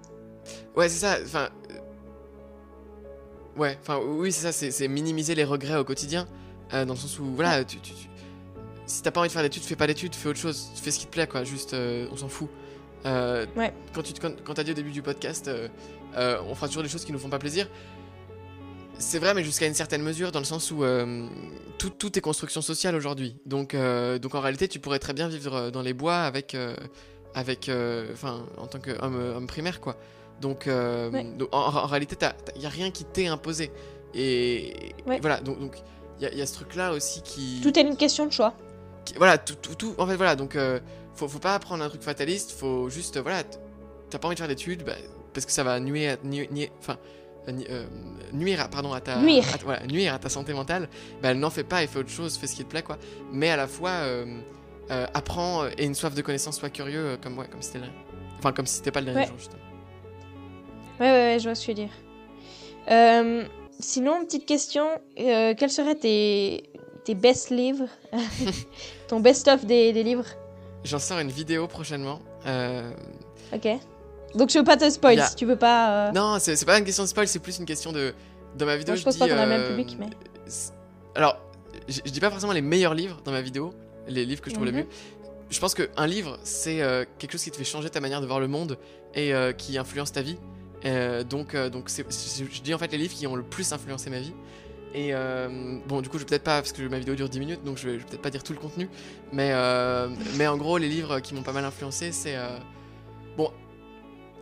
Ouais, c'est ça. Enfin. Ouais, enfin, oui, c'est ça. C'est minimiser les regrets au quotidien. euh, dans le sens où, voilà, tu, tu- tu- si t'as pas envie de faire d'études, fais pas d'études, fais autre chose. Fais ce qui te plaît, quoi. Juste, on s'en fout. Ouais. Quand tu quand, quand t'as dit au début du podcast, on fera toujours des choses qui nous font pas plaisir. C'est vrai, mais jusqu'à une certaine mesure, dans le sens où euh, tout, tout est construction sociale aujourd'hui. Donc, euh, donc en réalité, tu pourrais très bien vivre euh, dans les bois avec, euh, avec, enfin, en tant qu'homme homme primaire, quoi. Donc, Ouais. donc, en, en réalité, il y a rien qui t'est imposé. Et, Ouais. et voilà, donc donc il y, a- y a ce truc-là aussi qui, Tout est une question de choix. qui- voilà, tout, tout, tout- en fait, voilà, donc faut, faut pas prendre un truc fataliste, faut juste, voilà, t'as pas envie de faire d'études, bah, parce que ça va nuire, nu- nu- enfin, euh, euh, nuire, à, pardon, à ta, Nuire. à- voilà, nuire à ta santé mentale, bah, n'en fais pas et fais autre chose, fais ce qui te plaît, quoi. Mais à la fois, euh, apprends et une soif de connaissance, sois curieux, comme, ouais, comme si c'était. Enfin, comme si c'était pas le dernier Ouais. jour, justement. Ouais, ouais, ouais, je vois ce que tu veux dire. Sinon, petite question, quels seraient tes, tes best livres Ton best-of des, des livres J'en sors une vidéo prochainement. euh, Ok. Donc je veux pas te spoil si tu veux pas. euh, Non, c'est pas une question de spoil, c'est plus une question de. Dans ma vidéo, Non, je pense dis, pas qu'on a le même euh, public, mais- Alors, je je dis pas forcément les meilleurs livres dans ma vidéo, les livres que je trouve les Mhm. mieux. Je pense qu'un livre, c'est euh, quelque chose qui te fait changer ta manière de voir le monde et euh, qui influence ta vie. Euh, donc, euh, donc je dis en fait les livres qui ont le plus influencé ma vie. Et euh, bon, du coup, je vais peut-être pas, parce que ma vidéo dure 10 minutes, donc je vais, je vais peut-être pas dire tout le contenu. Mais, euh, mais en gros, les livres qui m'ont pas mal influencé, c'est. euh, bon,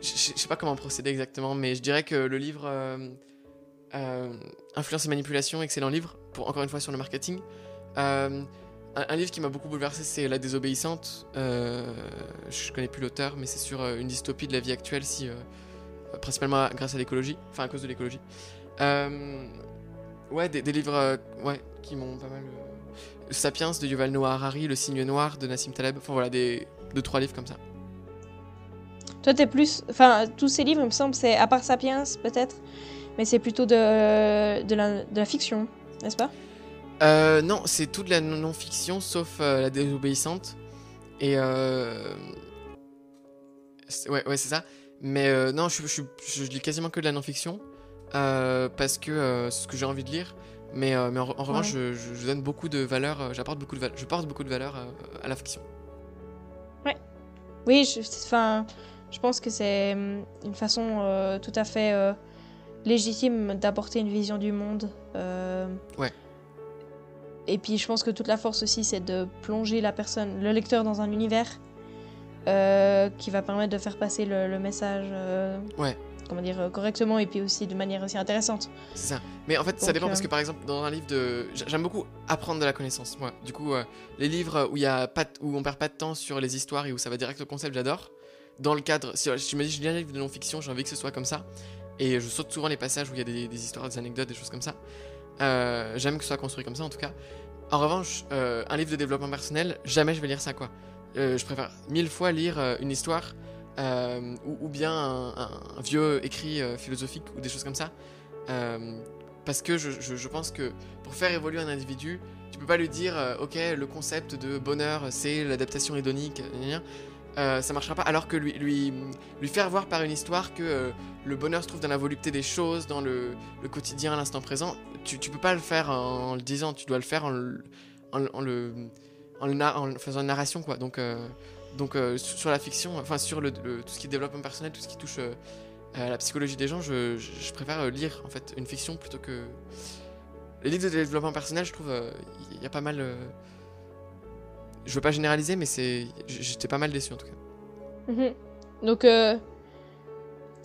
je je- sais pas comment procéder exactement, mais je dirais que le livre euh, euh, Influence et manipulation, excellent livre, pour encore une fois sur le marketing. Euh, un, livre qui m'a beaucoup bouleversé, c'est La désobéissante. Je connais plus l'auteur, mais c'est sur une dystopie de la vie actuelle, si, principalement grâce à l'écologie, enfin à cause de l'écologie. Ouais, des, livres ouais, qui m'ont pas mal. Sapiens de Yuval Noah Harari, Le signe noir de Nassim Taleb, enfin voilà, des, deux, trois livres comme ça. Toi, t'es plus. Enfin, tous ces livres, il me semble, c'est à part Sapiens, peut-être, mais c'est plutôt de, de, la, de la fiction, n'est-ce pas? Euh, non, c'est toute la non- non-fiction sauf euh, la désobéissante. Et euh... Ouais, ouais c'est ça. Mais non, je, je, je, je lis quasiment que de la non-fiction. parce que c'est ce que j'ai envie de lire. Mais, mais en, en revanche, je, donne beaucoup de valeur, j'apporte beaucoup de valeur, je porte beaucoup de valeur à la fiction. Oui, je, enfin, je pense que c'est hum, une façon euh, tout à fait euh, légitime d'apporter une vision du monde. euh, Ouais. Et puis, je pense que toute la force aussi, c'est de plonger la personne, le lecteur, dans un univers qui va permettre de faire passer le, le message. Ouais. Comment dire correctement et puis aussi de manière aussi intéressante. C'est ça. Mais en fait, ça dépend parce que par exemple, dans un livre de. j'a- J'aime beaucoup apprendre de la connaissance, moi. Du coup, les livres où, il y a pas où on perd pas de temps sur les histoires et où ça va direct au concept, j'adore. Dans le cadre. Si tu me dis, je lis un livre de non-fiction, j'ai envie que ce soit comme ça. Et je saute souvent les passages où il y a des, histoires, des anecdotes, des choses comme ça. Euh, J'aime que ce soit construit comme ça, en tout cas. En revanche, euh, un livre de développement personnel, jamais je vais lire ça, quoi. Euh, je préfère mille fois lire euh, une histoire ou, bien un, vieux écrit philosophique ou des choses comme ça. Parce que je, pense que pour faire évoluer un individu, tu peux pas lui dire ok le concept de bonheur c'est l'adaptation hédonique. Euh, ça marchera pas. Alors que lui, lui, lui faire voir par une histoire que euh, le bonheur se trouve dans la volupté des choses, dans le, quotidien, l'instant présent, tu, tu peux pas le faire en, le disant, tu dois le faire en, le- en, en le en, faisant une narration quoi. Donc euh, donc euh, sur la fiction, enfin sur le, tout ce qui est développement personnel, tout ce qui touche à la psychologie des gens, je, je- préfère lire en fait une fiction plutôt que les livres de développement personnel. Je trouve il y a pas mal. Je veux pas généraliser, mais c'est j'étais pas mal déçu en tout cas. Mhm. Donc, euh,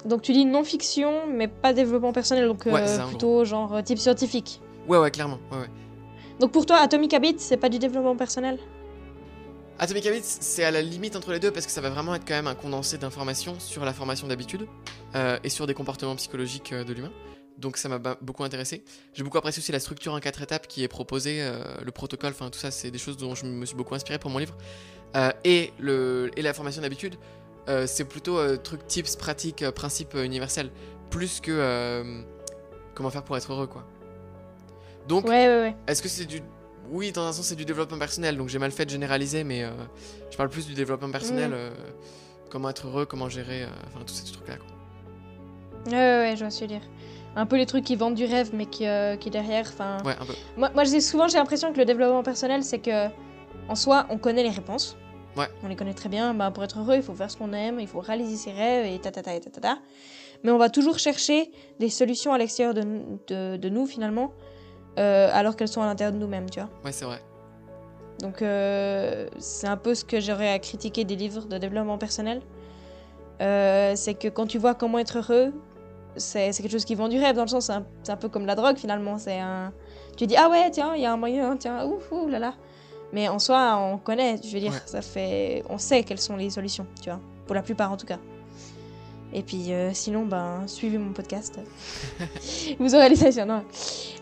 donc tu dis non-fiction, mais pas développement personnel, donc Ouais, euh, plutôt genre euh, type scientifique. Ouais ouais clairement. Ouais ouais. Donc pour toi, Atomic Habits, c'est pas du développement personnel? Atomic Habits, c'est à la limite entre les deux parce que ça va vraiment être quand même un condensé d'informations sur la formation d'habitude euh, et sur des comportements psychologiques de l'humain. Donc ça m'a beaucoup intéressé. J'ai beaucoup apprécié aussi la structure en quatre étapes qui est proposée, euh, le protocole, enfin tout ça, c'est des choses dont je me suis beaucoup inspiré pour mon livre. Euh, et, le, et la formation d'habitude, euh, c'est plutôt trucs, tips, pratiques, principes universels, plus que comment faire pour être heureux, quoi. Donc, Ouais, ouais, ouais. est-ce que c'est du oui, dans un sens, c'est du développement personnel, donc j'ai mal fait de généraliser, mais je parle plus du développement personnel. Mm. comment être heureux, comment gérer, enfin, tous ces trucs-là. quoi. Ouais, ouais, ouais, je vois ce que tu veux dire. Un peu les trucs qui vendent du rêve, mais qui, euh, qui derrière, enfin. Ouais, un peu. Moi, moi dis souvent, j'ai l'impression que le développement personnel, c'est que, en soi, on connaît les réponses. Ouais. On les connaît très bien. Bah, pour être heureux, il faut faire ce qu'on aime, il faut réaliser ses rêves, et tatata et tatata. Mais on va toujours chercher des solutions à l'extérieur de, nous- de, de nous, finalement, euh, alors qu'elles sont à l'intérieur de nous-mêmes, tu vois. Ouais, c'est vrai. Donc, euh, c'est un peu ce que j'aurais à critiquer des livres de développement personnel. Euh, c'est que quand tu vois comment être heureux, c'est quelque chose qui vend du rêve, dans le sens, c'est un, un peu comme la drogue finalement. C'est un. Tu dis, ah ouais, tiens, il y a un moyen, tiens, ouf, ouh là là. Mais en soi, on connaît, je veux dire, Ouais. ça fait. On sait quelles sont les solutions, tu vois. Pour la plupart en tout cas. Et puis euh, sinon, ben, suivez mon podcast. Vous aurez les solutions. Non.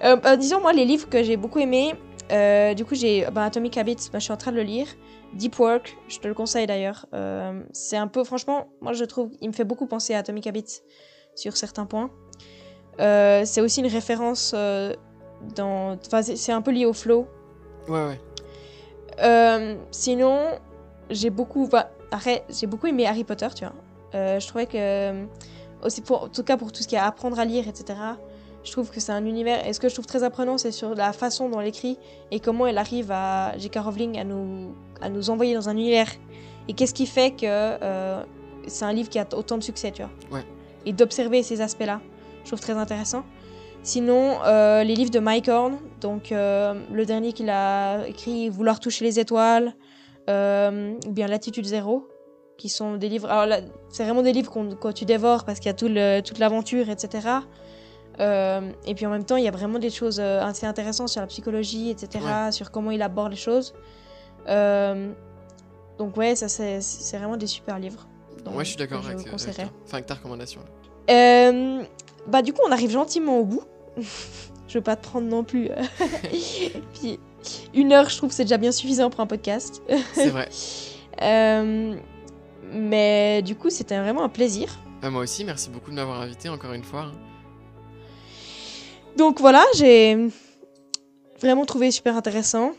Euh, euh, disons, moi, les livres que j'ai beaucoup aimés, euh, du coup, j'ai ben, Atomic Habits, ben, je suis en train de le lire. Deep Work, je te le conseille d'ailleurs. Euh, c'est un peu, franchement, moi je trouve, il me fait beaucoup penser à Atomic Habits sur certains points. Euh, c'est aussi une référence euh, dans. Enfin, c'est- un peu lié au flow. Ouais, ouais. Euh, sinon, j'ai beaucoup, bah, arrête, j'ai beaucoup aimé Harry Potter, tu vois. Je trouvais que, aussi pour, en tout cas pour tout ce qui est apprendre à lire, etc. Je trouve que c'est un univers. Et ce que je trouve très apprenant, c'est sur la façon dont elle écrit et comment elle arrive à J.K. Rowling à nous, à nous envoyer dans un univers. Et qu'est-ce qui fait que c'est un livre qui a autant de succès, tu vois. Ouais. Et d'observer ces aspects-là, je trouve très intéressant. Sinon, euh, les livres de Mike Horn, donc euh, le dernier qu'il a écrit, Vouloir toucher les étoiles, euh, ou bien Latitude Zéro, qui sont des livres. Alors là, c'est vraiment des livres qu'on quand tu dévores parce qu'il y a tout le- toute l'aventure, etc. Et puis en même temps, il y a vraiment des choses assez intéressantes sur la psychologie, etc., sur comment il aborde les choses. Donc ouais, ça c'est c'est vraiment des super livres. Donc, ouais, je suis d'accord avec, toi. Enfin, avec ta recommandation. Euh, bah du coup on arrive gentiment au bout. je veux pas te prendre non plus. euh. Puis une heure je trouve c'est déjà bien suffisant pour un podcast. C'est vrai. Euh, mais du coup c'était vraiment un plaisir. Bah, moi aussi, merci beaucoup de m'avoir invité encore une fois. hein. Donc voilà j'ai vraiment trouvé super intéressant.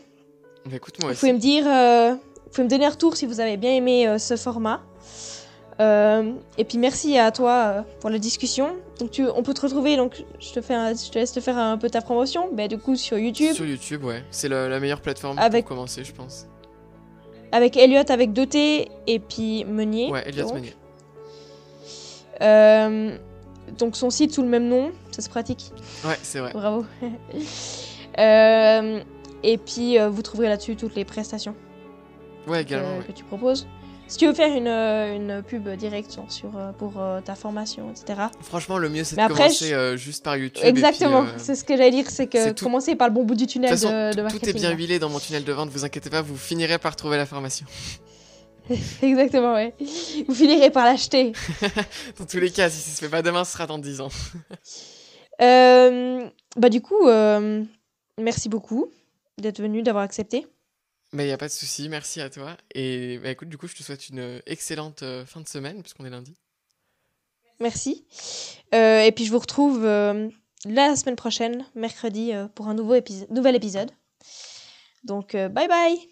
Bah, écoute, moi Vous aussi. pouvez me dire, euh, vous pouvez me donner un retour si vous avez bien aimé euh, ce format. Euh, et puis merci à toi euh, pour la discussion. Donc tu, on peut te retrouver, donc je te, fais un- je te laisse te faire un peu ta promotion, mais du coup sur YouTube. Sur YouTube, ouais. C'est la, la meilleure plateforme Avec- pour commencer, je pense. Avec Elliot avec 2T et puis Meunier. Ouais, donc. Meunier. Euh, donc son site sous le même nom, ça se pratique. Ouais, c'est vrai. Bravo. Euh, et puis vous trouverez là-dessus toutes les prestations Ouais, que, également. ouais. que tu proposes. Si tu veux faire une, euh, une pub directe sur, sur, euh, pour euh, ta formation, etc. Franchement, le mieux, c'est de après, commencer je- juste par YouTube. Exactement, c'est ce que j'allais dire, c'est que tout. commencer par le bon bout du De tunnel toute façon, de, de marketing. tout est bien huilé dans mon tunnel de vente, vous inquiétez pas, vous finirez par trouver la formation. Exactement, ouais. Vous finirez par l'acheter. Dans tous les cas, si ça se fait pas demain, ce sera dans 10 ans. Euh, bah du coup, euh, merci beaucoup d'être venu, d'avoir accepté. Mais y a pas de souci, merci à toi. Et bah, écoute, du coup, je te souhaite une excellente euh, fin de semaine, puisqu'on est lundi. Merci. Euh, et puis je vous retrouve euh, la semaine prochaine, mercredi, pour un nouveau nouvel épisode. Donc, bye bye